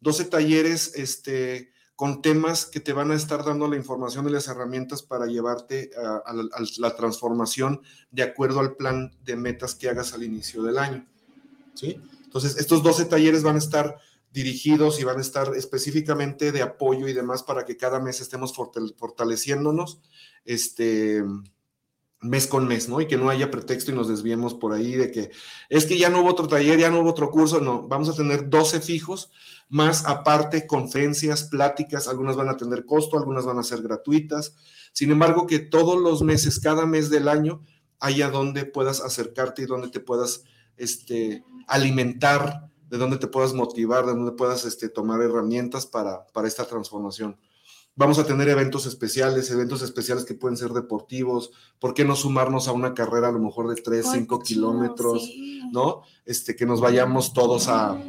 12 talleres este, con temas que te van a estar dando la información y las herramientas para llevarte a, la, transformación de acuerdo al plan de metas que hagas al inicio del año. ¿sí? Entonces, estos 12 talleres van a estar dirigidos y van a estar específicamente de apoyo y demás para que cada mes estemos fortaleciéndonos este mes con mes, ¿no? Y que no haya pretexto y nos desviemos por ahí de que es que ya no hubo otro taller, ya no hubo otro curso, no, vamos a tener 12 fijos, más aparte conferencias, pláticas, algunas van a tener costo, algunas van a ser gratuitas. Sin embargo, que todos los meses, cada mes del año, haya donde puedas acercarte y donde te puedas este, alimentar de dónde te puedas motivar, de dónde puedas este, tomar herramientas para, para esta transformación. Vamos a tener eventos especiales, eventos especiales que pueden ser deportivos. ¿Por qué no sumarnos a una carrera a lo mejor de 3, 5 kilómetros? ¿No? Este, que nos vayamos todos a,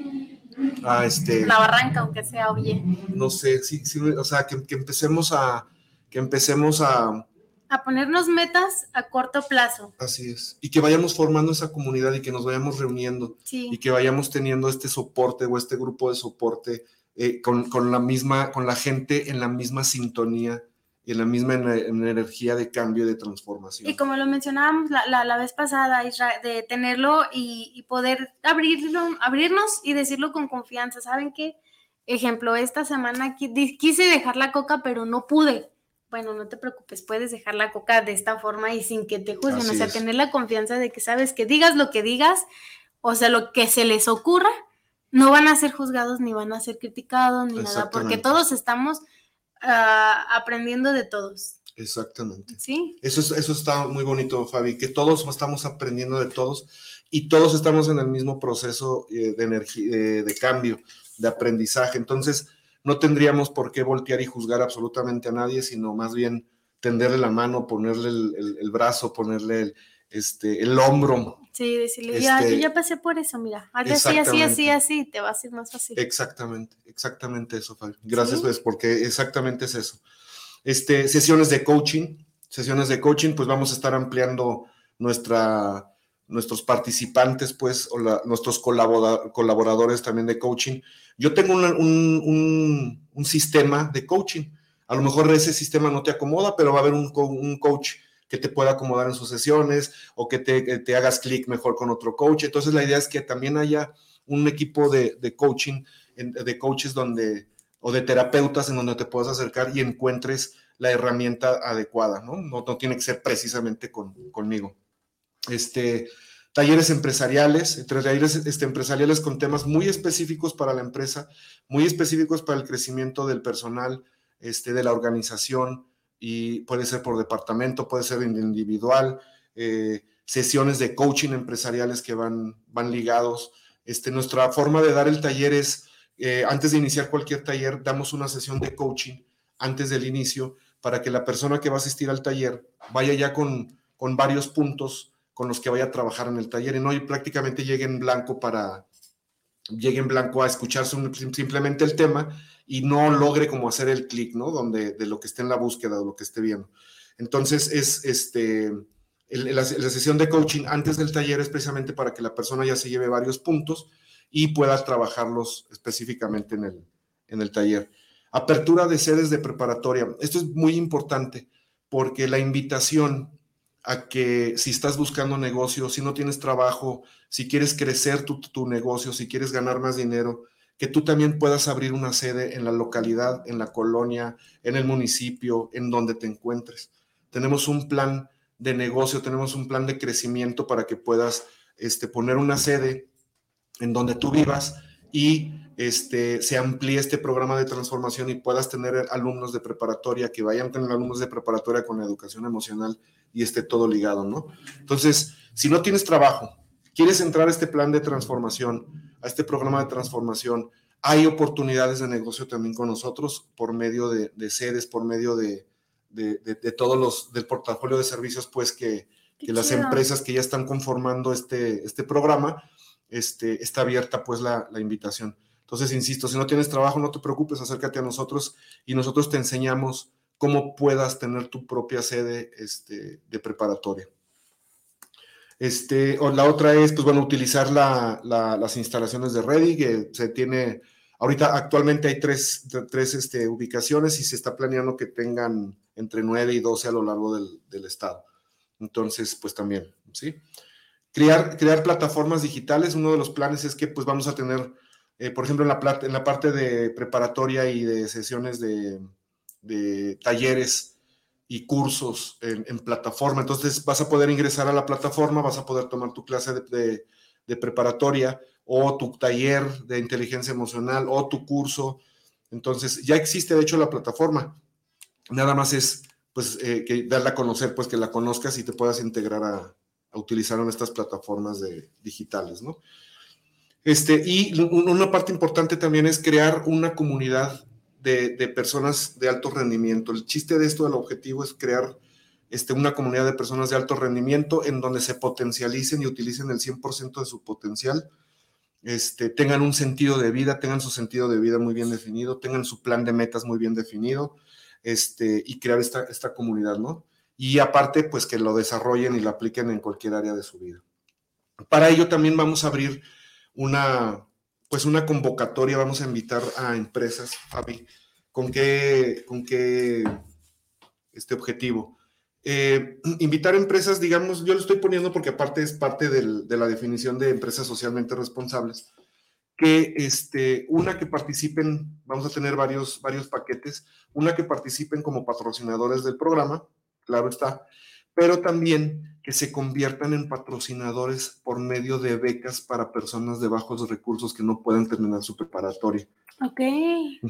a este. La barranca, aunque sea, oye. No sé, sí, sí, o sea, que, que empecemos a, que empecemos a, a ponernos metas a corto plazo. Así es. Y que vayamos formando esa comunidad y que nos vayamos reuniendo sí. y que vayamos teniendo este soporte o este grupo de soporte eh, con, la misma, con la gente en la misma sintonía y en la misma energía de cambio y de transformación. Y como lo mencionábamos la, vez pasada, de tenerlo y, poder abrirlo, abrirnos y decirlo con confianza. ¿Saben qué? Ejemplo, esta semana quise dejar la coca, pero no pude. Bueno, no te preocupes, puedes dejar la coca de esta forma y sin que te juzguen. o sea, tener la confianza de que sabes que digas lo que digas, o sea, lo que se les ocurra, no van a ser juzgados ni van a ser criticados ni nada, porque todos estamos ah, aprendiendo de todos. Exactamente. Sí. Eso, eso está muy bonito, Fabi, que todos estamos aprendiendo de todos y todos estamos en el mismo proceso eh, de, energía, de cambio, de aprendizaje. Entonces, no tendríamos por qué voltear y juzgar absolutamente a nadie, sino más bien tenderle la mano, ponerle el, brazo, ponerle el, este, el hombro, Sí, decirle, ya, yo este, ya pasé por eso, mira, así, así, así, así, te va a ser más fácil. Exactamente, exactamente eso, Fabi. Gracias, pues, porque exactamente es eso. Este, sesiones de coaching, sesiones de coaching, pues vamos a estar ampliando nuestra, nuestros participantes, pues, o nuestros colaboradores también de coaching. Yo tengo un, un, sistema de coaching. A lo mejor ese sistema no te acomoda, pero va a haber un, un coach que te pueda acomodar en sus sesiones o que te, hagas clic mejor con otro coach. Entonces la idea es que también haya un equipo de, coaching, de coaches donde, o de terapeutas en donde te puedas acercar y encuentres la herramienta adecuada, ¿no? No, tiene que ser precisamente con, conmigo. Este, talleres empresariales, talleres este, empresariales con temas muy específicos para la empresa, muy específicos para el crecimiento del personal, este, de la organización, y puede ser por departamento, puede ser individual, eh, sesiones de coaching empresariales que van, van ligados. Este, nuestra forma de dar el taller es, eh, antes de iniciar cualquier taller, damos una sesión de coaching antes del inicio para que la persona que va a asistir al taller vaya ya con, con varios puntos con los que vaya a trabajar en el taller y no y prácticamente llegue en blanco para llegue en blanco a escuchar simplemente el tema y no logre como hacer el clic, ¿no? Donde de lo que esté en la búsqueda o lo que esté viendo. Entonces, es este, la, sesión de coaching antes del taller es precisamente para que la persona ya se lleve varios puntos y pueda trabajarlos específicamente en el, en el taller. Apertura de sedes de preparatoria. Esto es muy importante porque la invitación a que si estás buscando negocio, si no tienes trabajo, si quieres crecer tu, tu negocio, si quieres ganar más dinero, que tú también puedas abrir una sede en la localidad, en la colonia, en el municipio, en donde te encuentres. Tenemos un plan de negocio, tenemos un plan de crecimiento para que puedas este, poner una sede en donde tú vivas y este, se amplíe este programa de transformación y puedas tener alumnos de preparatoria que vayan tener alumnos de preparatoria con educación emocional y esté todo ligado, ¿no? Entonces, si no tienes trabajo, quieres entrar a este plan de transformación, a este programa de transformación. Hay oportunidades de negocio también con nosotros por medio de, sedes, por medio de, todos los, del portafolio de servicios, pues que, las empresas que ya están conformando este, este programa, este, está abierta pues la, la invitación. Entonces, insisto, si no tienes trabajo, no te preocupes, acércate a nosotros y nosotros te enseñamos cómo puedas tener tu propia sede este, de preparatoria. Este, o la otra es, pues bueno, utilizar las instalaciones de Ready, que se tiene, ahorita actualmente hay tres, tres este, ubicaciones y se está planeando que tengan entre 9 y 12 a lo largo del, estado. Entonces, pues también, ¿sí? Crear, crear plataformas digitales, uno de los planes es que pues vamos a tener, eh, por ejemplo, en la, parte de preparatoria y de sesiones de talleres, y cursos en, plataforma. Entonces vas a poder ingresar a la plataforma, vas a poder tomar tu clase de, preparatoria o tu taller de inteligencia emocional o tu curso. Entonces ya existe de hecho la plataforma. Nada más es pues eh, que darla a conocer, pues que la conozcas y te puedas integrar a, utilizar en estas plataformas de, digitales, ¿no? Este, y una parte importante también es crear una comunidad de, personas de alto rendimiento. El chiste de esto, el objetivo es crear este, una comunidad de personas de alto rendimiento en donde se potencialicen y utilicen el 100% de su potencial, este, tengan un sentido de vida, tengan su sentido de vida muy bien definido, tengan su plan de metas muy bien definido este, y crear esta, esta comunidad, ¿no? Y aparte, pues que lo desarrollen y lo apliquen en cualquier área de su vida. Para ello también vamos a abrir una, pues una convocatoria, vamos a invitar a empresas, Fabi, ¿con qué, con qué este objetivo? Eh, invitar empresas, digamos, yo lo estoy poniendo porque aparte es parte de la definición de empresas socialmente responsables, que este, una que participen, vamos a tener varios, varios paquetes, una que participen como patrocinadores del programa, claro está, pero también que se conviertan en patrocinadores por medio de becas para personas de bajos recursos que no puedan terminar su preparatoria. Ok.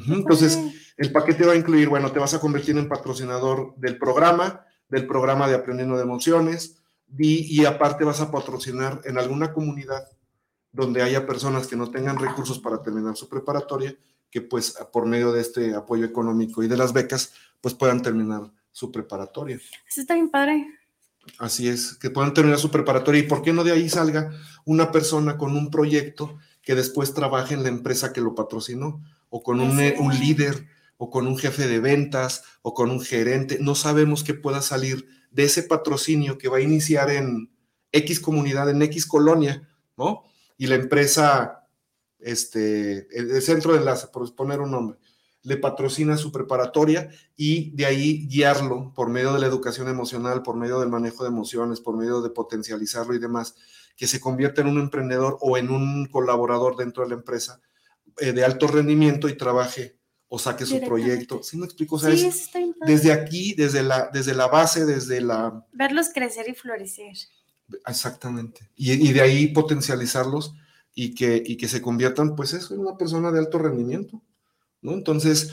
Entonces, el paquete va a incluir, bueno, te vas a convertir en patrocinador del programa, del programa de Aprendiendo de Emociones, y, y aparte vas a patrocinar en alguna comunidad donde haya personas que no tengan recursos para terminar su preparatoria, que pues por medio de este apoyo económico y de las becas, pues puedan terminar su preparatoria. Eso está bien padre. Así es, que puedan terminar su preparatoria y por qué no de ahí salga una persona con un proyecto que después trabaje en la empresa que lo patrocinó o con un, un líder o con un jefe de ventas o con un gerente. No sabemos qué pueda salir de ese patrocinio que va a iniciar en X comunidad, en X colonia, ¿no? y la empresa, este, el, centro de enlace, por poner un nombre, le patrocina su preparatoria y de ahí guiarlo por medio de la educación emocional, por medio del manejo de emociones, por medio de potencializarlo y demás, que se convierta en un emprendedor o en un colaborador dentro de la empresa eh, de alto rendimiento y trabaje o saque su proyecto. ¿Sí me explico? desde aquí, desde la, desde la base, desde la... Verlos crecer y florecer. Exactamente. Y, de ahí potencializarlos y que, y que se conviertan, pues eso, en una persona de alto rendimiento, ¿no? Entonces,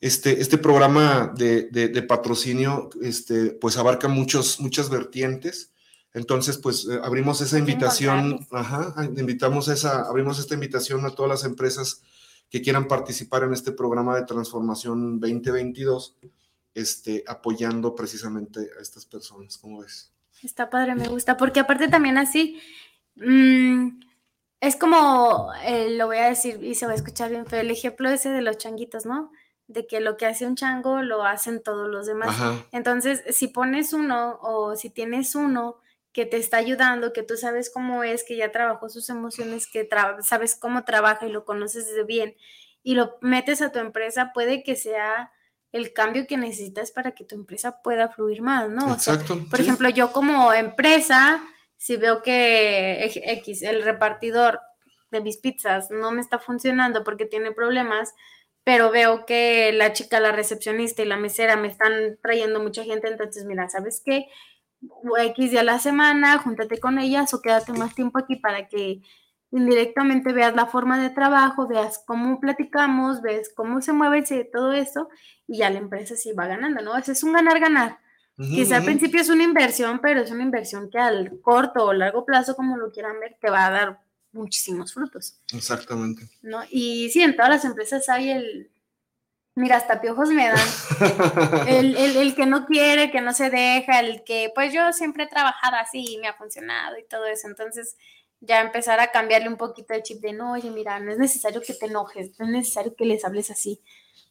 este, este programa de, de, patrocinio, este, pues abarca muchos, muchas vertientes. Entonces, pues eh, abrimos esa invitación, ajá, invitamos esa, abrimos esta invitación a todas las empresas que quieran participar en este programa de transformación 2022, este, apoyando precisamente a estas personas, ¿cómo ves? Está padre, me gusta, porque aparte también así, mm, es como, eh, lo voy a decir y se va a escuchar bien pero el ejemplo ese de los changuitos, ¿no? De que lo que hace un chango lo hacen todos los demás. Entonces, si pones uno o si tienes uno que te está ayudando, que tú sabes cómo es, que ya trabajó sus emociones, que sabes cómo trabaja y lo conoces de bien, y lo metes a tu empresa, puede que sea el cambio que necesitas para que tu empresa pueda fluir más, ¿no? Exacto. por ejemplo, yo como empresa, si veo que X, el repartidor de mis pizzas no me está funcionando porque tiene problemas, pero veo que la chica, la recepcionista y la mesera me están trayendo mucha gente, entonces mira, ¿sabes qué? X día a la semana, júntate con ellas o quédate más tiempo aquí para que indirectamente veas la forma de trabajo, veas cómo platicamos, ves cómo se mueve todo eso y ya la empresa sí va ganando, ¿no? es un ganar-ganar. Quizá al principio es una inversión, pero es una inversión que al corto o largo plazo, como lo quieran ver, te va a dar muchísimos frutos. Exactamente. ¿no? Y sí, en todas las empresas hay el, mira, hasta piojos me dan, el, el, el, que no quiere, que no se deja, el que, pues yo siempre he trabajado así y me ha funcionado y todo eso. Entonces, ya empezar a cambiarle un poquito el chip de, no, oye, mira, no es necesario que te enojes, no es necesario que les hables así.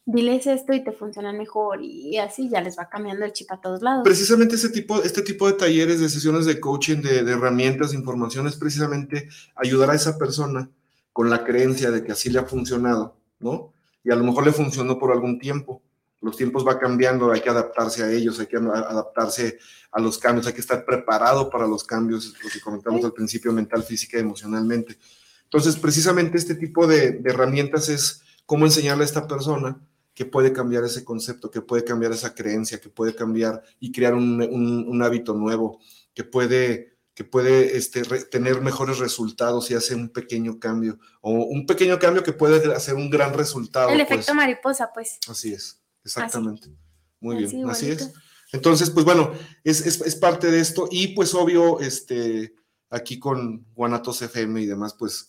Diles esto y te funciona mejor y así ya les va cambiando el chip a todos lados. Precisamente este tipo, este tipo de talleres, de sesiones de coaching, de, de herramientas, de información, es precisamente ayudar a esa persona con la creencia de que así le ha funcionado, ¿no? Y a lo mejor le funcionó por algún tiempo, los tiempos va cambiando, hay que adaptarse a ellos, hay que adaptarse a los cambios, hay que estar preparado para los cambios, lo que comentamos al principio, mental, física y emocionalmente. Entonces, precisamente este tipo de, herramientas es cómo enseñarle a esta persona que puede cambiar ese concepto, que puede cambiar esa creencia, que puede cambiar y crear un, hábito nuevo, que puede, que puede este, tener mejores resultados si hace un pequeño cambio, o un pequeño cambio que puede hacer un gran resultado. El efecto pues. mariposa, pues. Así es. Exactamente. Muy bien, así, es. Entonces, pues bueno, es, es, parte de esto y pues obvio, este, aquí con Guanatos FM y demás, pues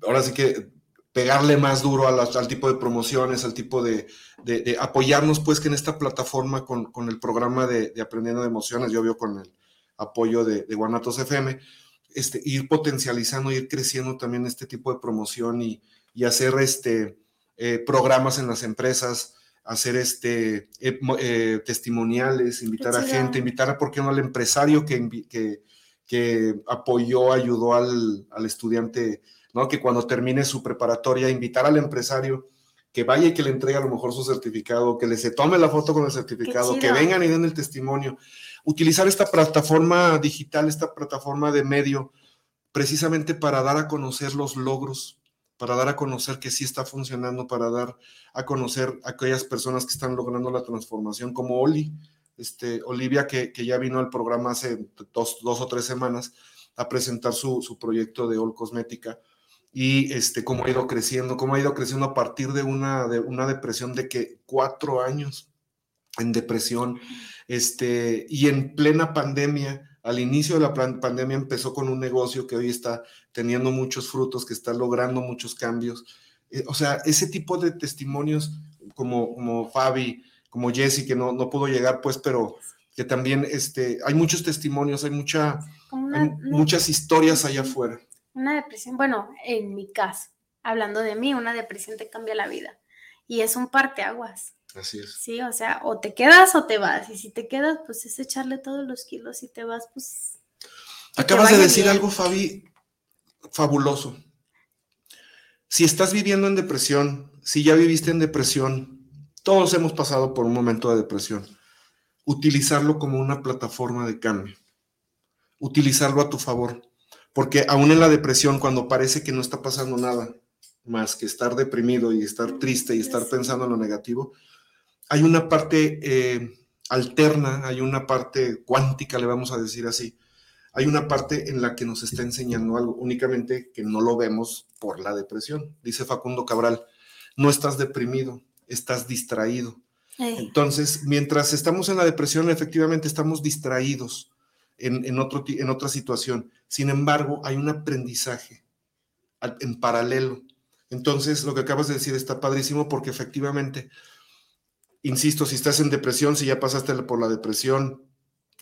ahora sí que pegarle más duro al tipo de promociones, al tipo de, de, apoyarnos pues que en esta plataforma con, con el programa de, de, Aprendiendo de Emociones, yo veo con el apoyo de, Guanatos FM, este, ir potencializando, ir creciendo también este tipo de promoción y, y hacer este, eh, programas en las empresas, hacer este, eh, eh, testimoniales, invitar a gente, invitar a, ¿por qué no al empresario que, que, que apoyó, ayudó al, al estudiante, ¿no? Que cuando termine su preparatoria, invitar al empresario que vaya y que le entregue a lo mejor su certificado, que le se tome la foto con el certificado, que vengan y den el testimonio. Utilizar esta plataforma digital, esta plataforma de medio, precisamente para dar a conocer los logros, para dar a conocer que sí está funcionando, para dar a conocer a aquellas personas que están logrando la transformación, como Oli, este, Olivia, que, ya vino al programa hace dos, o tres semanas a presentar su, su proyecto de All Cosmética y este, cómo ha ido creciendo, cómo ha ido creciendo a partir de una, de una depresión de que cuatro años en depresión, este, y en plena pandemia, al inicio de la pandemia empezó con un negocio que hoy está teniendo muchos frutos, que está logrando muchos cambios. Eh, o sea, ese tipo de testimonios como, como Fabi, como Jesse, que no, no pudo llegar, pues, pero que también este, hay muchos testimonios, hay, mucha, hay muchas historias allá afuera. Una depresión, bueno, en mi caso, hablando de mí, una depresión te cambia la vida y es un parteaguas. Así es. Sí, o sea, o te quedas o te vas. Y si te quedas, pues es echarle todos los kilos y te vas, pues. Acabas de decir algo, Fabi, fabuloso. Si estás viviendo en depresión, si ya viviste en depresión, todos hemos pasado por un momento de depresión. Utilizarlo como una plataforma de cambio. Utilizarlo a tu favor. Porque aún en la depresión, cuando parece que no está pasando nada más que estar deprimido y estar triste y estar pensando en lo negativo, hay una parte eh, alterna, hay una parte cuántica, le vamos a decir así. Hay una parte en la que nos está enseñando algo, únicamente que no lo vemos por la depresión. Dice Facundo Cabral, no estás deprimido, estás distraído. Entonces, mientras estamos en la depresión, efectivamente estamos distraídos en, otro, en otra situación. Sin embargo, hay un aprendizaje en paralelo. Entonces, lo que acabas de decir está padrísimo porque efectivamente, insisto, si estás en depresión, si ya pasaste por la depresión,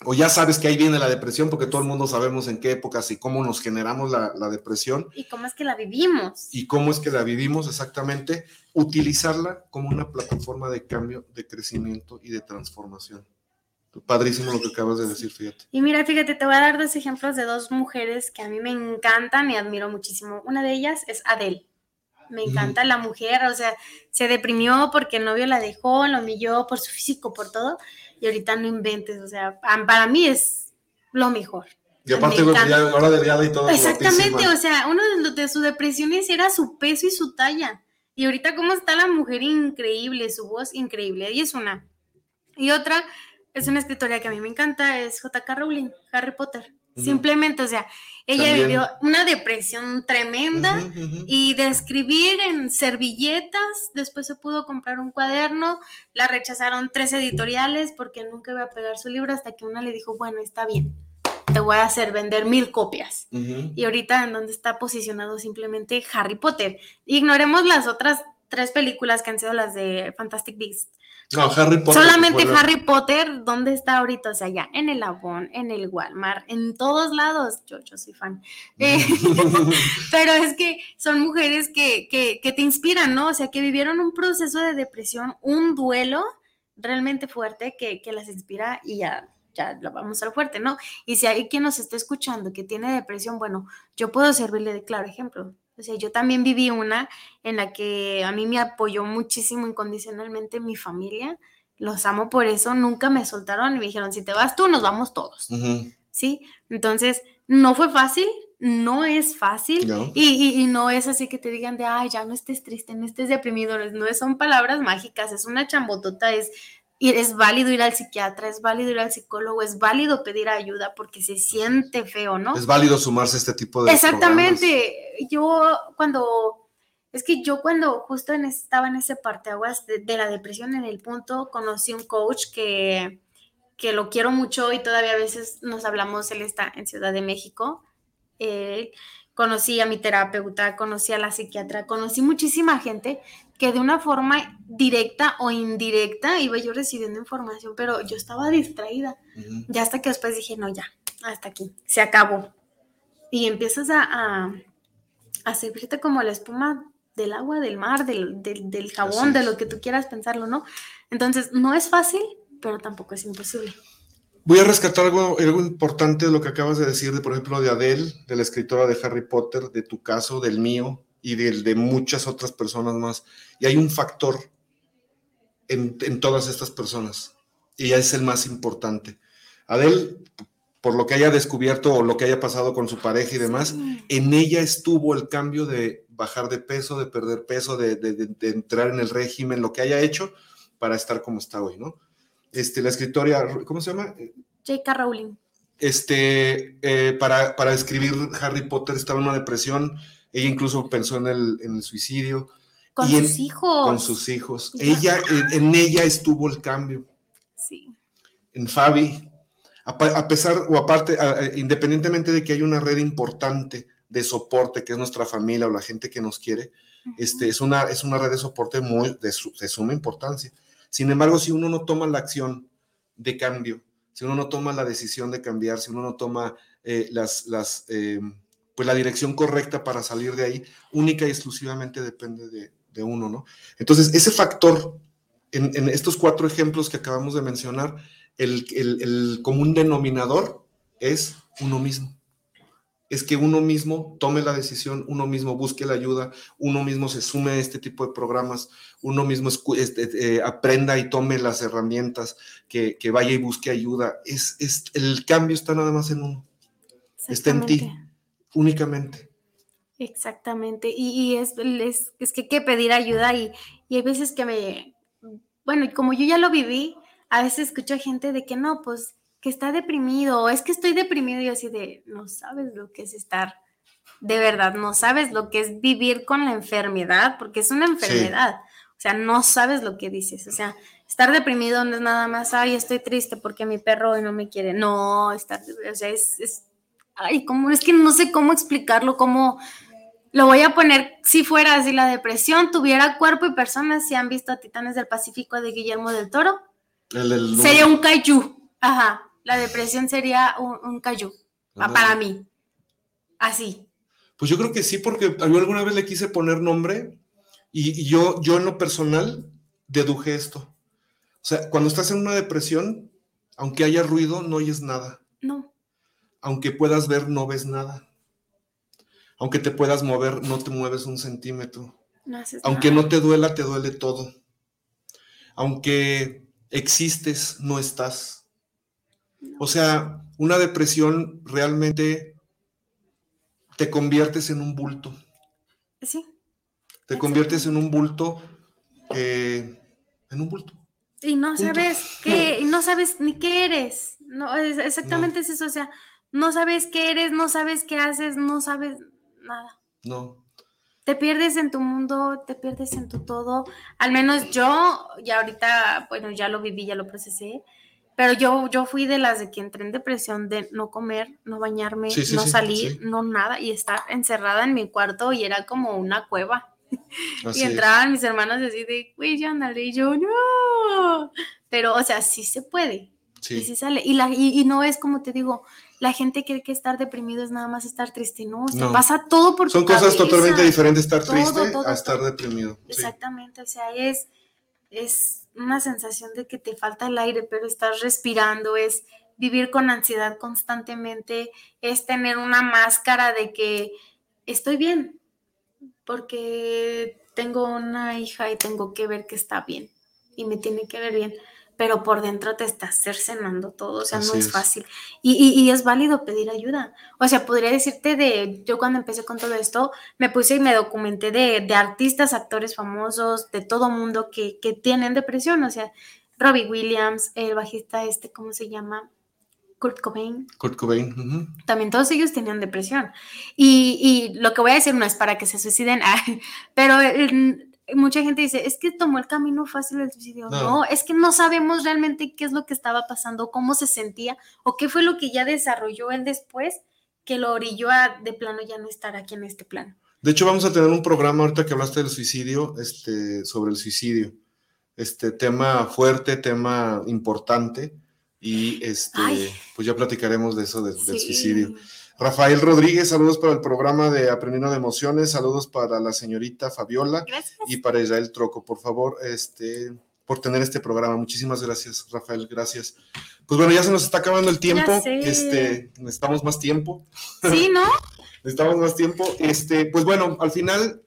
o ya sabes que ahí viene la depresión, porque todo el mundo sabemos en qué épocas y cómo nos generamos la, la, depresión. Y cómo es que la vivimos. Y cómo es que la vivimos exactamente, utilizarla como una plataforma de cambio, de crecimiento y de transformación. Padrísimo lo que acabas de decir, fíjate. Y mira, fíjate, te voy a dar dos ejemplos de dos mujeres que a mí me encantan y admiro muchísimo. Una de ellas es Adele. Me encanta la mujer, o sea, se deprimió porque el novio la dejó, lo humilló por su físico, por todo, y ahorita no inventes, o sea, para mí es lo mejor. Y aparte, ahora delgada y todo. Exactamente, o sea, uno de sus depresiones era su peso y su talla. Y ahorita, ¿cómo está la mujer? Increíble, su voz increíble. Y es una. Y otra es una escritora que a mí me encanta, es J.K. Rowling, Harry Potter. Simplemente, o sea, ella vivió una depresión tremenda y de escribir en servilletas, después se pudo comprar un cuaderno, la rechazaron tres editoriales porque nunca iba a pegar su libro hasta que una le dijo, bueno, está bien, te voy a hacer vender mil copias. Y ahorita en donde está posicionado simplemente Harry Potter. Ignoremos las otras tres películas que han sido las de Fantastic Beasts no, Harry Potter. Solamente Harry Potter, ¿dónde está ahorita? O sea, ya en el Avon, en el Walmart, en todos lados. Yo, yo soy fan. Eh, pero es que son mujeres que, que, que, te inspiran, ¿no? O sea, que vivieron un proceso de depresión, un duelo realmente fuerte que, que las inspira y ya ya lo vamos al fuerte, ¿no? Y si hay quien nos está escuchando que tiene depresión, bueno, yo puedo servirle de claro ejemplo. O sea, yo también viví una en la que a mí me apoyó muchísimo incondicionalmente mi familia. Los amo por eso, nunca me soltaron y me dijeron, si te vas tú, nos vamos todos. ¿Sí? Entonces, no fue fácil, no es fácil Y, y, no es así que te digan de, ay, ya no estés triste, no estés deprimido, no son palabras mágicas, es una chambotota, es y es válido ir al psiquiatra, es válido ir al psicólogo, es válido pedir ayuda porque se siente feo, ¿no? Es válido sumarse a este tipo de Exactamente. Yo cuando es que yo cuando justo estaba en ese parteaguas de, de la depresión en el punto conocí un coach que que lo quiero mucho y todavía a veces nos hablamos, él está en Ciudad de México. conocí a mi terapeuta, conocí a la psiquiatra, conocí muchísima gente que de una forma directa o indirecta iba yo recibiendo información, pero yo estaba distraída. Ya hasta que después dije, no, ya, hasta aquí, se acabó. Y empiezas a, a, servirte como la espuma del agua, del mar, del, del, jabón, de lo que tú quieras pensarlo, ¿no? Entonces, no es fácil, pero tampoco es imposible. Voy a rescatar algo, algo importante de lo que acabas de decir, de, por ejemplo, de Adele, de la escritora de Harry Potter, de tu caso, del mío y del de muchas otras personas más. Y hay un factor en, en todas estas personas, y ya es el más importante. Adele, por lo que haya descubierto o lo que haya pasado con su pareja y demás, en ella estuvo el cambio de bajar de peso, de perder peso, de, de, de entrar en el régimen, lo que haya hecho para estar como está hoy, ¿no? este, la escritora, ¿cómo se llama? J.K. Rowling. Este, eh, para, para, escribir Harry Potter estaba en una depresión, ella incluso pensó en el, en el suicidio. Con sus hijos. Con sus hijos. Ella, en, ella estuvo el cambio. Sí. En Fabi, a, pesar o aparte, independientemente de que hay una red importante de soporte, que es nuestra familia o la gente que nos quiere, este, es, una, es una red de soporte muy de, de suma importancia. Sin embargo, si uno no toma la acción de cambio, si uno no toma la decisión de cambiar, si uno no toma eh, las, las, eh, pues la dirección correcta para salir de ahí, única y exclusivamente depende de, uno, ¿no? Entonces, ese factor, en, estos cuatro ejemplos que acabamos de mencionar, el, el común denominador es uno mismo es que uno mismo tome la decisión, uno mismo busque la ayuda, uno mismo se sume a este tipo de programas, uno mismo este, eh, aprenda y tome las herramientas, que, vaya y busque ayuda. Es, es, el cambio está nada más en uno. Está en ti, únicamente. Exactamente. Y, es, es, que hay que pedir ayuda y, y hay veces que me, bueno, como yo ya lo viví, a veces escucho gente de que no, pues que está deprimido, o es que estoy deprimido y así de, no sabes lo que es estar, de verdad, no sabes lo que es vivir con la enfermedad, porque es una enfermedad, o sea, no sabes lo que dices, o sea, estar deprimido no es nada más, ay, estoy triste porque mi perro hoy no me quiere, no, estar, o sea, es, es ay, como, es que no sé cómo explicarlo, cómo, lo voy a poner si fuera, si la depresión tuviera cuerpo y personas, si han visto a Titanes del Pacífico de Guillermo del Toro, sería un kaiju, ajá, la depresión sería un, un cayú, para mí. Así. Pues yo creo que sí, porque yo alguna vez le quise poner nombre y, yo, yo en lo personal deduje esto. O sea, cuando estás en una depresión, aunque haya ruido, no oyes nada. No. Aunque puedas ver, no ves nada. Aunque te puedas mover, no te mueves un centímetro. aunque no te duela, te duele todo. Aunque existes, no estás. O sea, una depresión realmente te conviertes en un bulto. Sí. Te conviertes en un bulto, eh, en un bulto. Y no sabes qué, y no sabes ni qué eres. No, exactamente es eso. O sea, no sabes qué eres, no sabes qué haces, no sabes nada. No. Te pierdes en tu mundo, te pierdes en tu todo. Al menos yo, ya ahorita, bueno, ya lo viví, ya lo procesé pero yo, yo fui de las de que entré en depresión de no comer, no bañarme, no salir, no nada, y estar encerrada en mi cuarto y era como una cueva. y entraban mis hermanos así de, güey, ya andale, y yo, no. Pero, o sea, sí se puede. Sí. Y sí sale. Y, la, y, no es como te digo, la gente cree que estar deprimido es nada más estar triste, no, no. pasa todo por Son cosas totalmente diferentes estar triste a estar deprimido. Exactamente, o sea, es, es una sensación de que te falta el aire, pero estás respirando, es vivir con ansiedad constantemente, es tener una máscara de que estoy bien, porque tengo una hija y tengo que ver que está bien y me tiene que ver bien pero por dentro te estás cercenando todo, o sea, no es, fácil. Y, es válido pedir ayuda. O sea, podría decirte de, yo cuando empecé con todo esto, me puse y me documenté de, artistas, actores famosos, de todo mundo que, tienen depresión, o sea, Robbie Williams, el bajista este, ¿cómo se llama? Kurt Cobain. Kurt Cobain. También todos ellos tenían depresión. Y, y, lo que voy a decir no es para que se suiciden, pero mucha gente dice, es que tomó el camino fácil del suicidio. No. es que no sabemos realmente qué es lo que estaba pasando, cómo se sentía o qué fue lo que ya desarrolló él después que lo orilló a de plano ya no estar aquí en este plano. De hecho, vamos a tener un programa ahorita que hablaste del suicidio, este, sobre el suicidio. Este tema fuerte, tema importante, y este, pues ya platicaremos de eso, del suicidio. Rafael Rodríguez, saludos para el programa de Aprendiendo de Emociones, saludos para la señorita Fabiola y para Israel Troco, por favor, este, por tener este programa. Muchísimas gracias, Rafael, gracias. Pues bueno, ya se nos está acabando el tiempo. Este, necesitamos más tiempo. Sí, ¿no? necesitamos más tiempo. Este, pues bueno, al final,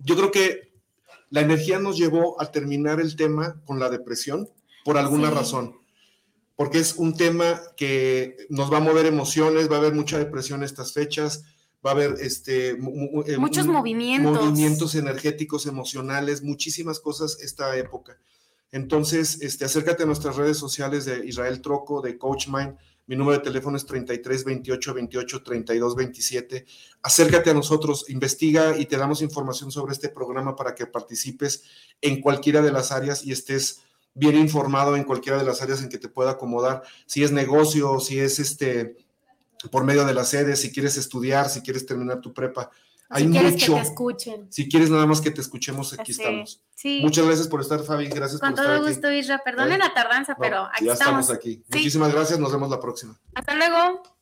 yo creo que la energía nos llevó a terminar el tema con la depresión por alguna razón. Porque es un tema que nos va a mover emociones, va a haber mucha depresión estas fechas, va a haber este, eh, muchos movimientos. Movimientos energéticos, emocionales, muchísimas cosas esta época. Entonces, este, acércate a nuestras redes sociales de Israel Troco, de Coach Mind. Mi número de teléfono es 33 28 28 32 27. Acércate a nosotros, investiga y te damos información sobre este programa para que participes en cualquiera de las áreas y estés bien informado en cualquiera de las áreas en que te pueda acomodar. Si es negocio, si es este por medio de las sedes, si quieres estudiar, si quieres terminar tu prepa. Hay si quieres mucho. Que te escuchen. Si quieres nada más que te escuchemos, aquí estamos. Muchas gracias por estar, Fabi. Gracias Con por estar todo gusto, Isra. Perdone la tardanza, pero aquí ya estamos. aquí. Muchísimas gracias. Nos vemos la próxima. Hasta luego.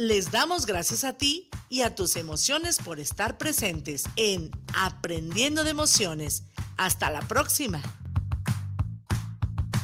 Les damos gracias a ti y a tus emociones por estar presentes en Aprendiendo de Emociones. Hasta la próxima.